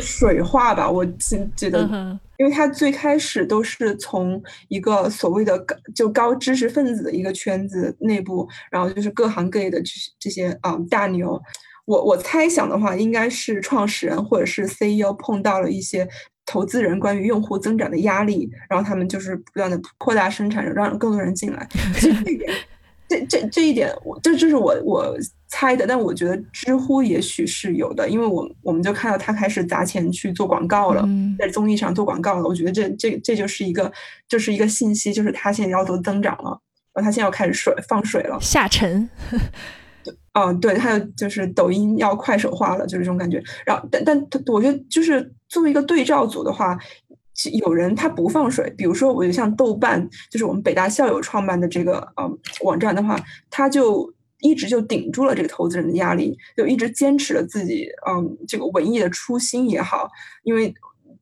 水化吧。我记记得，因为它最开始都是从一个所谓的高就高知识分子的一个圈子内部，然后就是各行各业的这这些啊大牛。我我猜想的话，应该是创始人或者是 CEO 碰到了一些投资人关于用户增长的压力，然后他们就是不断的扩大生产，让更多人进来。这点。这这这一点，我这这是我我猜的，但我觉得知乎也许是有的，因为我我们就看到他开始砸钱去做广告了，在综艺上做广告了。我觉得这这这就是一个就是一个信息，就是他现在要做增长了，然后他现在要开始水放水了，下沉。嗯，对，还有就是抖音要快手化了，就是这种感觉。然后，但但我觉得就是作为一个对照组的话。有人他不放水，比如说，我就像豆瓣，就是我们北大校友创办的这个呃网站的话，他就一直就顶住了这个投资人的压力，就一直坚持了自己嗯这个文艺的初心也好，因为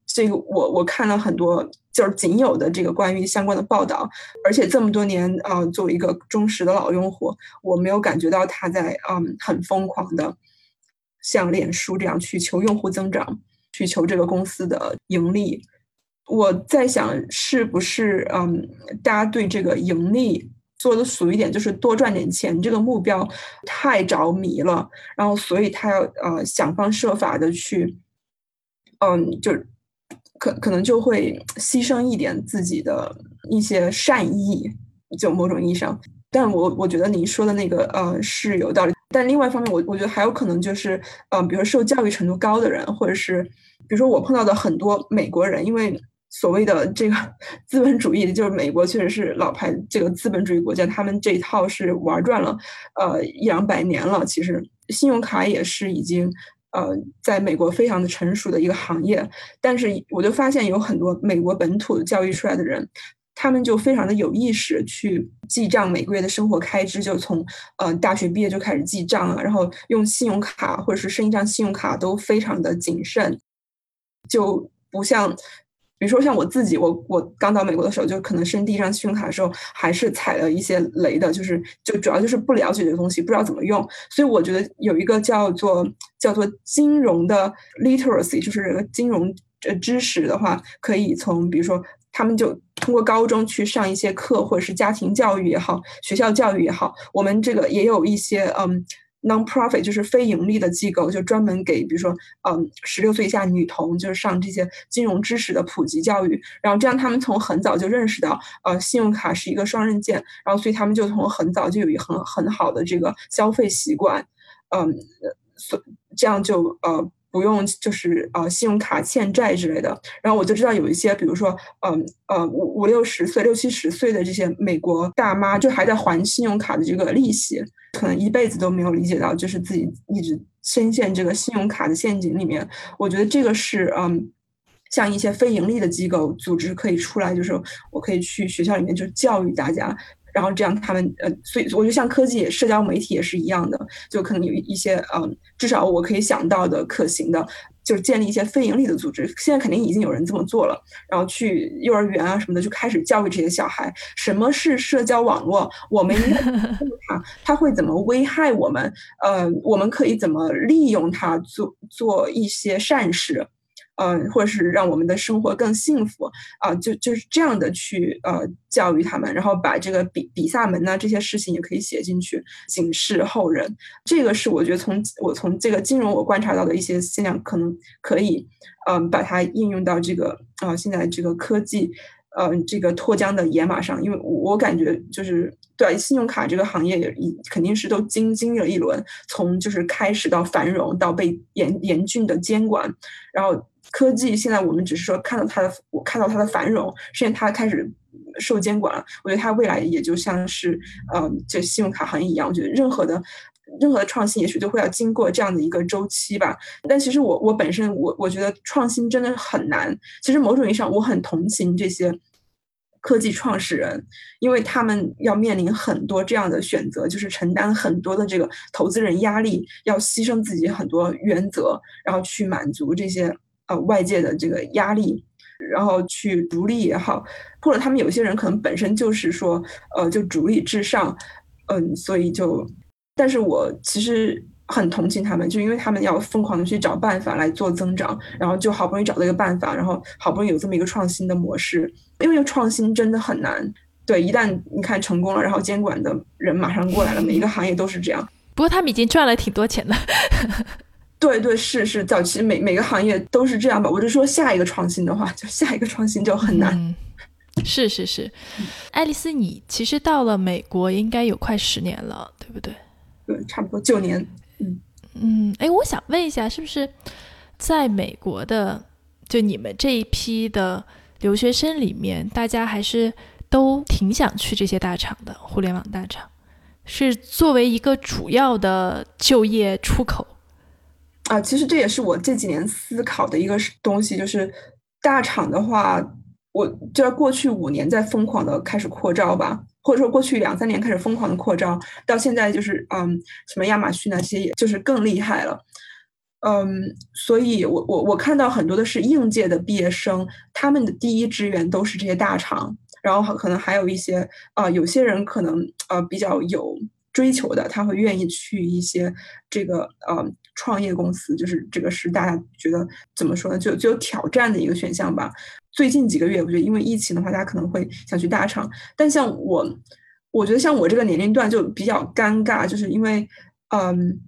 这个我我看了很多就是仅有的这个关于相关的报道，而且这么多年啊作为一个忠实的老用户，我没有感觉到他在嗯很疯狂的像脸书这样去求用户增长，去求这个公司的盈利。我在想，是不是嗯，大家对这个盈利做的俗一点，就是多赚点钱这个目标太着迷了，然后所以他要呃想方设法的去，嗯，就可可能就会牺牲一点自己的一些善意，就某种意义上。但我我觉得你说的那个呃是有道理，但另外一方面，我我觉得还有可能就是嗯，比如受教育程度高的人，或者是比如说我碰到的很多美国人，因为。所谓的这个 *laughs* 资本主义，就是美国确实是老牌这个资本主义国家，他们这一套是玩转了，呃一两百年了。其实信用卡也是已经呃在美国非常的成熟的一个行业，但是我就发现有很多美国本土教育出来的人。他们就非常的有意识去记账每个月的生活开支，就从呃大学毕业就开始记账啊，然后用信用卡或者是申一张信用卡都非常的谨慎，就不像。比如说像我自己，我我刚到美国的时候，就可能申第一张信用卡的时候，还是踩了一些雷的，就是就主要就是不了解这个东西，不知道怎么用。所以我觉得有一个叫做叫做金融的 literacy，就是这个金融呃知识的话，可以从比如说他们就通过高中去上一些课，或者是家庭教育也好，学校教育也好，我们这个也有一些嗯。Non-profit 就是非盈利的机构，就专门给，比如说，嗯，十六岁以下女童，就是上这些金融知识的普及教育。然后这样，他们从很早就认识到，呃，信用卡是一个双刃剑。然后，所以他们就从很早就有一很很好的这个消费习惯，嗯，所这样就呃。不用，就是呃，信用卡欠债之类的。然后我就知道有一些，比如说，嗯呃，五五六十岁、六七十岁的这些美国大妈，就还在还信用卡的这个利息，可能一辈子都没有理解到，就是自己一直深陷这个信用卡的陷阱里面。我觉得这个是，嗯，像一些非盈利的机构组织可以出来，就是我可以去学校里面就教育大家。然后这样，他们呃，所以我觉得像科技、社交媒体也是一样的，就可能有一些嗯，至少我可以想到的可行的，就是建立一些非盈利的组织。现在肯定已经有人这么做了，然后去幼儿园啊什么的就开始教育这些小孩什么是社交网络，我们它它会怎么危害我们，呃，我们可以怎么利用它做做一些善事。嗯，或者是让我们的生活更幸福啊，就就是这样的去呃教育他们，然后把这个比比萨门呐这些事情也可以写进去，警示后人。这个是我觉得从我从这个金融我观察到的一些现象，可能可以嗯把它应用到这个啊现在这个科技嗯这个脱缰的野马上，因为我感觉就是对信用卡这个行业也肯定是都经经历了一轮，从就是开始到繁荣到被严严峻的监管，然后。科技现在我们只是说看到它的，我看到它的繁荣，实际上它开始受监管了。我觉得它未来也就像是，呃，这信用卡行业一样。我觉得任何的任何的创新，也许都会要经过这样的一个周期吧。但其实我我本身我我觉得创新真的很难。其实某种意义上，我很同情这些科技创始人，因为他们要面临很多这样的选择，就是承担很多的这个投资人压力，要牺牲自己很多原则，然后去满足这些。呃，外界的这个压力，然后去独立也好，或者他们有些人可能本身就是说，呃，就主力至上，嗯，所以就，但是我其实很同情他们，就因为他们要疯狂的去找办法来做增长，然后就好不容易找到一个办法，然后好不容易有这么一个创新的模式，因为创新真的很难，对，一旦你看成功了，然后监管的人马上过来了，每一个行业都是这样。不过他们已经赚了挺多钱的。对对是是，早期每每个行业都是这样吧。我就说下一个创新的话，就下一个创新就很难。是是是，爱丽丝，你其实到了美国应该有快十年了，对不对？对，差不多九年。嗯嗯，哎，我想问一下，是不是在美国的就你们这一批的留学生里面，大家还是都挺想去这些大厂的互联网大厂，是作为一个主要的就业出口？啊，其实这也是我这几年思考的一个东西，就是大厂的话，我就要过去五年在疯狂的开始扩招吧，或者说过去两三年开始疯狂的扩招，到现在就是嗯，什么亚马逊那些，也就是更厉害了，嗯，所以我我我看到很多的是应届的毕业生，他们的第一志愿都是这些大厂，然后可能还有一些啊，有些人可能呃比较有。追求的，他会愿意去一些这个呃创业公司，就是这个是大家觉得怎么说呢？就就有挑战的一个选项吧。最近几个月，我觉得因为疫情的话，大家可能会想去大厂。但像我，我觉得像我这个年龄段就比较尴尬，就是因为嗯，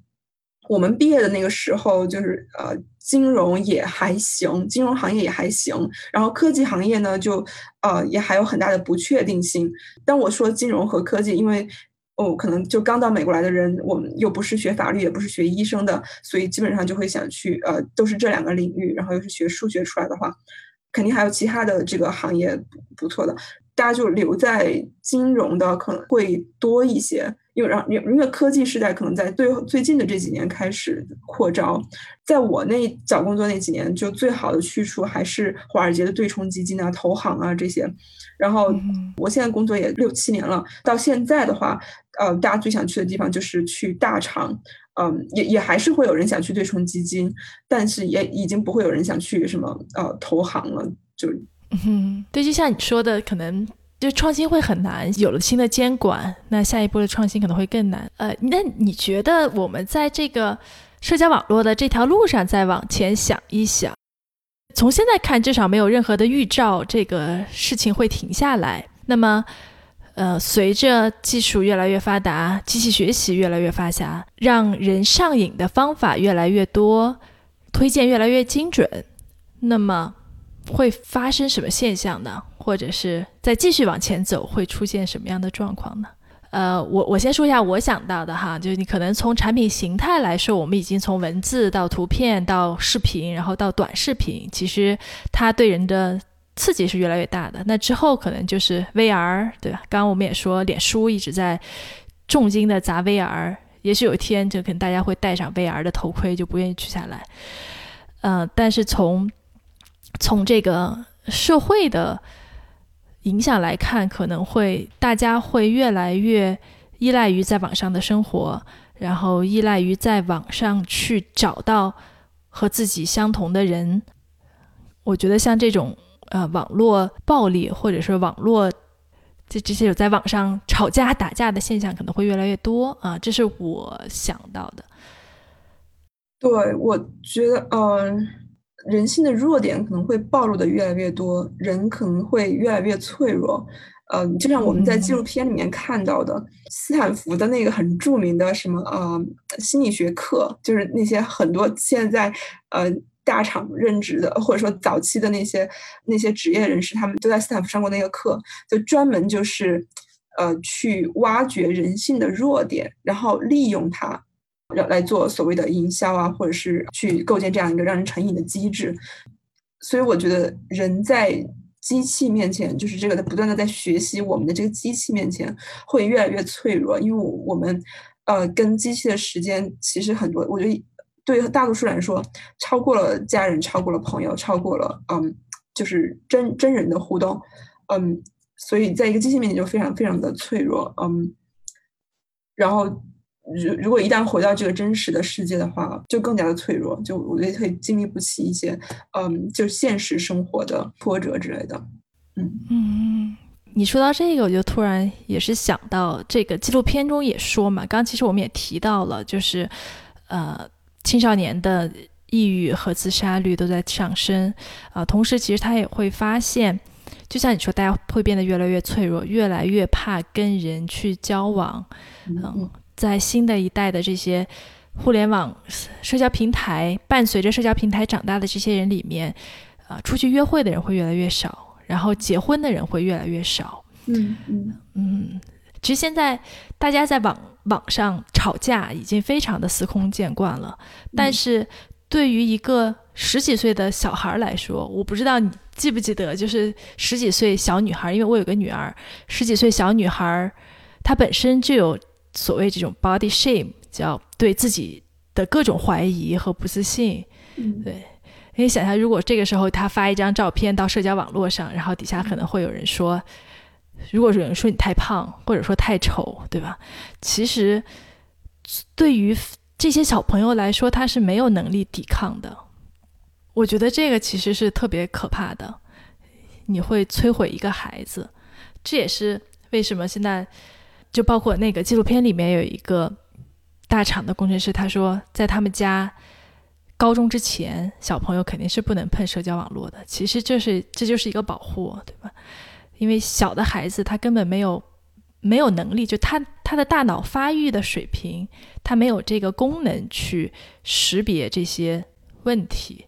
我们毕业的那个时候，就是呃金融也还行，金融行业也还行，然后科技行业呢，就呃也还有很大的不确定性。当我说金融和科技，因为哦，可能就刚到美国来的人，我们又不是学法律，也不是学医生的，所以基本上就会想去，呃，都是这两个领域，然后又是学数学出来的话，肯定还有其他的这个行业不错的，大家就留在金融的可能会多一些，因为让因为科技时代可能在最最近的这几年开始扩招，在我那找工作那几年，就最好的去处还是华尔街的对冲基金啊、投行啊这些。然后我现在工作也六七年了，到现在的话，呃，大家最想去的地方就是去大厂，嗯，也也还是会有人想去对冲基金，但是也已经不会有人想去什么呃投行了，就嗯，对，就像你说的，可能。就创新会很难，有了新的监管，那下一步的创新可能会更难。呃，那你觉得我们在这个社交网络的这条路上再往前想一想，从现在看，至少没有任何的预兆，这个事情会停下来。那么，呃，随着技术越来越发达，机器学习越来越发达，让人上瘾的方法越来越多，推荐越来越精准，那么会发生什么现象呢？或者是再继续往前走，会出现什么样的状况呢？呃，我我先说一下我想到的哈，就是你可能从产品形态来说，我们已经从文字到图片到视频，然后到短视频，其实它对人的刺激是越来越大的。那之后可能就是 VR，对吧？刚刚我们也说，脸书一直在重金的砸 VR，也许有一天就可能大家会戴上 VR 的头盔，就不愿意取下来。呃，但是从从这个社会的。影响来看，可能会大家会越来越依赖于在网上的生活，然后依赖于在网上去找到和自己相同的人。我觉得像这种呃网络暴力，或者是网络这这些有在网上吵架打架的现象，可能会越来越多啊。这是我想到的。对，我觉得嗯。人性的弱点可能会暴露的越来越多，人可能会越来越脆弱。嗯，就像我们在纪录片里面看到的，斯坦福的那个很著名的什么呃心理学课，就是那些很多现在呃大厂任职的，或者说早期的那些那些职业人士，他们都在斯坦福上过那个课，就专门就是呃去挖掘人性的弱点，然后利用它。来来做所谓的营销啊，或者是去构建这样一个让人成瘾的机制，所以我觉得人在机器面前，就是这个在不断的在学习我们的这个机器面前，会越来越脆弱，因为我们呃跟机器的时间其实很多，我觉得对大多数来说，超过了家人，超过了朋友，超过了嗯，就是真真人的互动，嗯，所以在一个机器面前就非常非常的脆弱，嗯，然后。如如果一旦回到这个真实的世界的话，就更加的脆弱，就我觉得会经历不起一些，嗯，就现实生活的波折之类的。嗯嗯，你说到这个，我就突然也是想到，这个纪录片中也说嘛，刚刚其实我们也提到了，就是呃，青少年的抑郁和自杀率都在上升啊，同时其实他也会发现，就像你说，大家会变得越来越脆弱，越来越怕跟人去交往，嗯。在新的一代的这些互联网社交平台，伴随着社交平台长大的这些人里面，啊，出去约会的人会越来越少，然后结婚的人会越来越少。嗯嗯嗯，其实现在大家在网网上吵架已经非常的司空见惯了，但是对于一个十几岁的小孩来说，我不知道你记不记得，就是十几岁小女孩，因为我有个女儿，十几岁小女孩，她本身就有。所谓这种 body shame，叫对自己的各种怀疑和不自信。嗯，对，可以想象，如果这个时候他发一张照片到社交网络上，然后底下可能会有人说，如果有人说你太胖，或者说太丑，对吧？其实对于这些小朋友来说，他是没有能力抵抗的。我觉得这个其实是特别可怕的，你会摧毁一个孩子。这也是为什么现在。就包括那个纪录片里面有一个大厂的工程师，他说，在他们家高中之前，小朋友肯定是不能碰社交网络的。其实这是这就是一个保护，对吧？因为小的孩子他根本没有没有能力，就他他的大脑发育的水平，他没有这个功能去识别这些问题。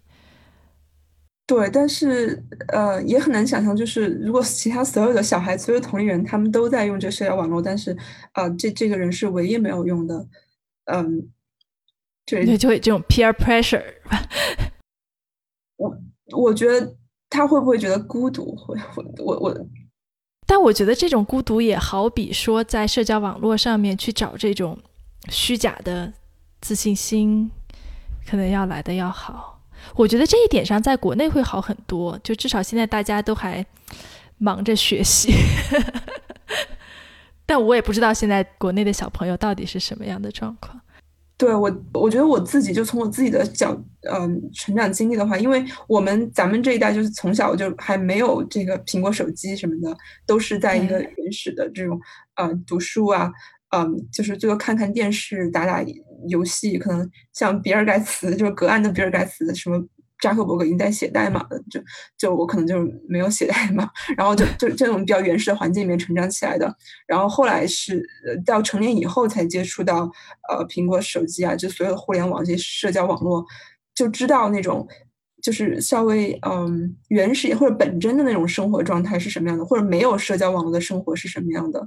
对，但是呃，也很难想象，就是如果其他所有的小孩、所有同龄人，他们都在用这社交网络，但是啊，这这个人是唯一没有用的，嗯，对，就会这种 peer pressure。我我觉得他会不会觉得孤独？会会，我我但我觉得这种孤独也好比说在社交网络上面去找这种虚假的自信心，可能要来的要好。我觉得这一点上在国内会好很多，就至少现在大家都还忙着学习。*laughs* 但我也不知道现在国内的小朋友到底是什么样的状况。对我，我觉得我自己就从我自己的角，嗯，成长经历的话，因为我们咱们这一代就是从小就还没有这个苹果手机什么的，都是在一个原始的这种，呃，读书啊，嗯，就是最多看看电视，打打游戏，可能像比尔盖茨，就是隔岸的比尔盖茨什么。扎克伯格已经在写代码了，就就我可能就没有写代码，然后就就这种比较原始的环境里面成长起来的，然后后来是到成年以后才接触到呃苹果手机啊，就所有的互联网这些社交网络，就知道那种就是稍微嗯原始或者本真的那种生活状态是什么样的，或者没有社交网络的生活是什么样的，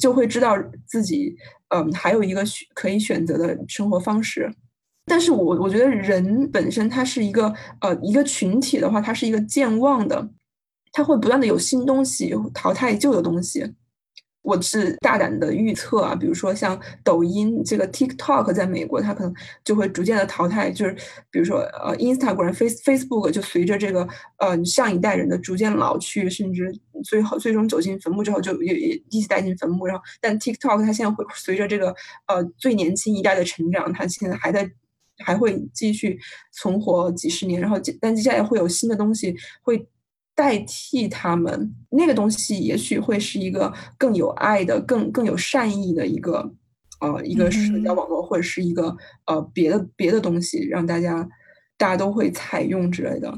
就会知道自己嗯还有一个可以选择的生活方式。但是我我觉得人本身它是一个呃一个群体的话，它是一个健忘的，它会不断的有新东西淘汰旧的东西。我是大胆的预测啊，比如说像抖音这个 TikTok 在美国，它可能就会逐渐的淘汰，就是比如说呃 Instagram、Face Facebook 就随着这个呃上一代人的逐渐老去，甚至最后最终走进坟墓之后，就也也一起带进坟墓。然后，但 TikTok 它现在会随着这个呃最年轻一代的成长，它现在还在。还会继续存活几十年，然后但接下来会有新的东西会代替他们，那个东西也许会是一个更有爱的、更更有善意的一个呃一个社交网络，或者是一个呃别的别的东西，让大家大家都会采用之类的。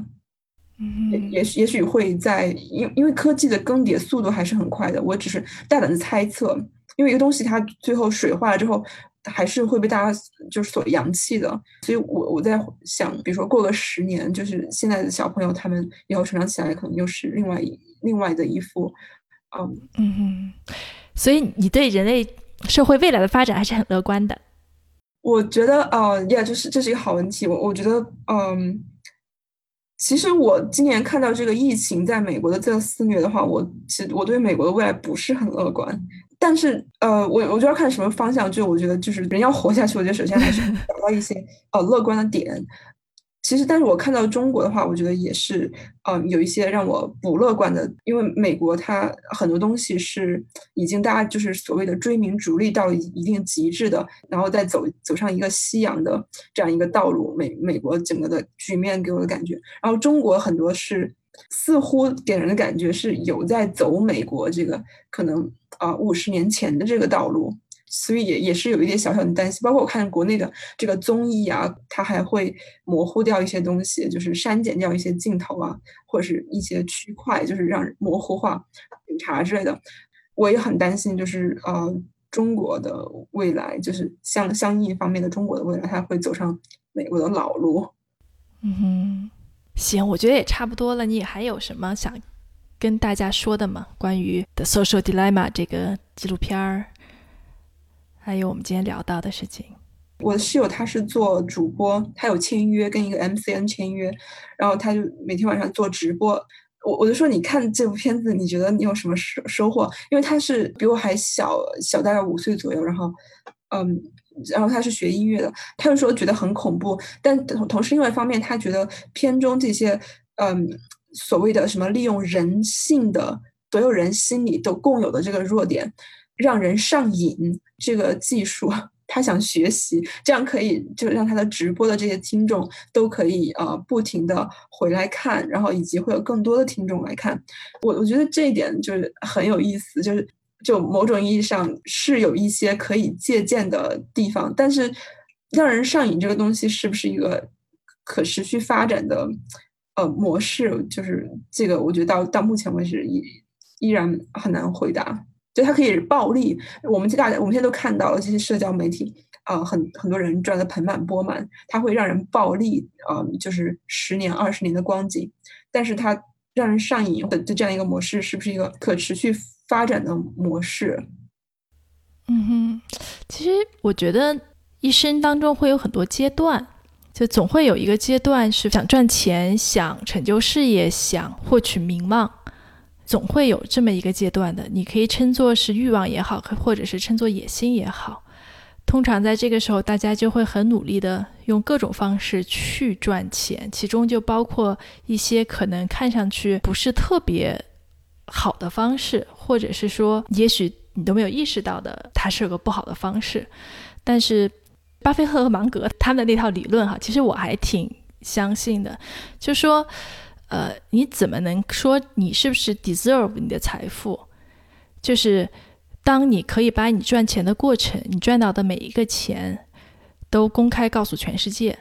嗯，也许也许会在因因为科技的更迭速度还是很快的，我只是大胆的猜测，因为一个东西它最后水化了之后。还是会被大家就是所扬弃的，所以我我在想，比如说过个十年，就是现在的小朋友他们以后成长起来，可能又是另外一另外的一副，嗯嗯，所以你对人类社会未来的发展还是很乐观的。我觉得，呃，呀，就是这是一个好问题。我我觉得，嗯，其实我今年看到这个疫情在美国的这个肆虐的话，我其实我对美国的未来不是很乐观。但是，呃，我我就要看什么方向。就我觉得，就是人要活下去，我觉得首先还是 *laughs* 找到一些呃乐观的点。其实，但是我看到中国的话，我觉得也是，嗯，有一些让我不乐观的。因为美国它很多东西是已经大家就是所谓的追名逐利到一定极致的，然后再走走上一个夕阳的这样一个道路。美美国整个的局面给我的感觉，然后中国很多是。似乎给人的感觉是有在走美国这个可能啊五十年前的这个道路，所以也也是有一点小小的担心。包括我看国内的这个综艺啊，它还会模糊掉一些东西，就是删减掉一些镜头啊，或者是一些区块，就是让模糊化警察之类的。我也很担心，就是呃中国的未来，就是相相应方面的中国的未来，它会走上美国的老路。嗯哼。行，我觉得也差不多了。你还有什么想跟大家说的吗？关于《The Social Dilemma》这个纪录片儿，还有我们今天聊到的事情。我的室友他是做主播，他有签约跟一个 MCN 签约，然后他就每天晚上做直播。我我就说，你看这部片子，你觉得你有什么收收获？因为他是比我还小小大概五岁左右，然后嗯。然后他是学音乐的，他就说觉得很恐怖，但同同时另外一方面，他觉得片中这些嗯所谓的什么利用人性的所有人心里都共有的这个弱点，让人上瘾这个技术，他想学习，这样可以就让他的直播的这些听众都可以呃不停的回来看，然后以及会有更多的听众来看。我我觉得这一点就是很有意思，就是。就某种意义上是有一些可以借鉴的地方，但是让人上瘾这个东西是不是一个可持续发展的呃模式？就是这个，我觉得到到目前为止依依然很难回答。就它可以暴利，我们大家我们现在都看到了这些社交媒体啊，很很多人赚的盆满钵满，它会让人暴利啊，就是十年二十年的光景，但是它让人上瘾的这样一个模式，是不是一个可持续？发展的模式，嗯哼，其实我觉得一生当中会有很多阶段，就总会有一个阶段是想赚钱、想成就事业、想获取名望，总会有这么一个阶段的，你可以称作是欲望也好，或者是称作野心也好。通常在这个时候，大家就会很努力的用各种方式去赚钱，其中就包括一些可能看上去不是特别好的方式，或者是说，也许你都没有意识到的，它是个不好的方式。但是，巴菲特和芒格他们的那套理论哈，其实我还挺相信的，就说。呃，你怎么能说你是不是 deserve 你的财富？就是当你可以把你赚钱的过程，你赚到的每一个钱都公开告诉全世界，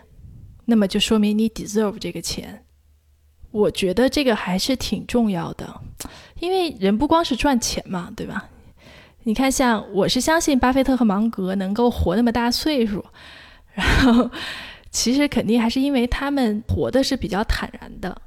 那么就说明你 deserve 这个钱。我觉得这个还是挺重要的，因为人不光是赚钱嘛，对吧？你看，像我是相信巴菲特和芒格能够活那么大岁数，然后其实肯定还是因为他们活的是比较坦然的。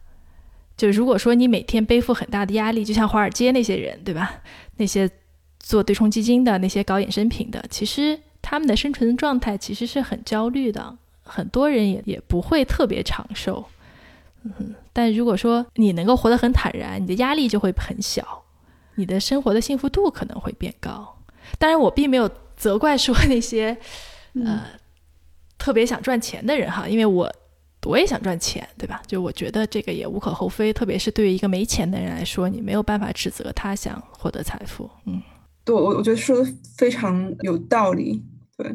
就如果说你每天背负很大的压力，就像华尔街那些人，对吧？那些做对冲基金的，那些搞衍生品的，其实他们的生存状态其实是很焦虑的，很多人也也不会特别长寿。嗯，但如果说你能够活得很坦然，你的压力就会很小，你的生活的幸福度可能会变高。当然，我并没有责怪说那些呃特别想赚钱的人哈，因为我。我也想赚钱，对吧？就我觉得这个也无可厚非，特别是对于一个没钱的人来说，你没有办法指责他想获得财富。嗯，对，我我觉得说的非常有道理。对，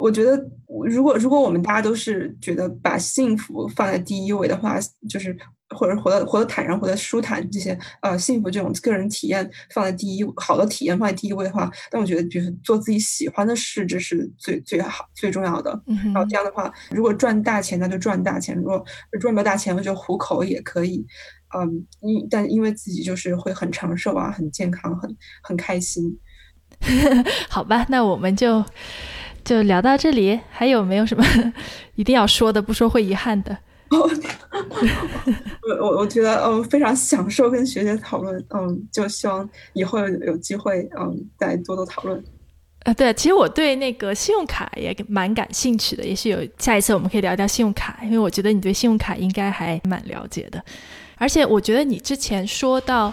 我觉得如果如果我们大家都是觉得把幸福放在第一位的话，就是。或者活得活得坦然，活得舒坦，这些呃幸福这种个人体验放在第一，好的体验放在第一位的话，但我觉得就是做自己喜欢的事，这是最最好最重要的。然后这样的话，如果赚大钱，那就赚大钱；如果赚不到大钱，我觉得糊口也可以。嗯，因但因为自己就是会很长寿啊，很健康，很很开心。*laughs* 好吧，那我们就就聊到这里，还有没有什么 *laughs* 一定要说的？不说会遗憾的。*laughs* 我我我觉得嗯非常享受跟学姐讨论嗯就希望以后有机会嗯再多多讨论。呃对，其实我对那个信用卡也蛮感兴趣的，也许有下一次我们可以聊聊信用卡，因为我觉得你对信用卡应该还蛮了解的，而且我觉得你之前说到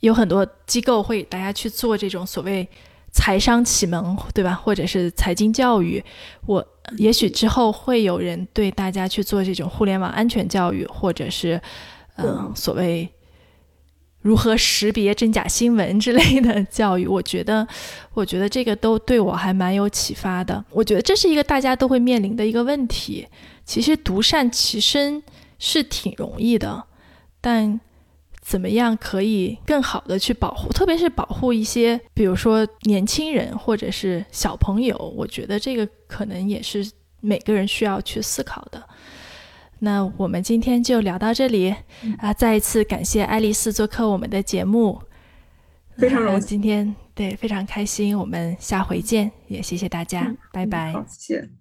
有很多机构会大家去做这种所谓。财商启蒙，对吧？或者是财经教育，我也许之后会有人对大家去做这种互联网安全教育，或者是嗯，所谓如何识别真假新闻之类的教育。我觉得，我觉得这个都对我还蛮有启发的。我觉得这是一个大家都会面临的一个问题。其实独善其身是挺容易的，但。怎么样可以更好的去保护，特别是保护一些，比如说年轻人或者是小朋友，我觉得这个可能也是每个人需要去思考的。那我们今天就聊到这里啊！再一次感谢爱丽丝做客我们的节目，非常荣幸。今天对非常开心，我们下回见，也谢谢大家，拜拜。好，谢谢。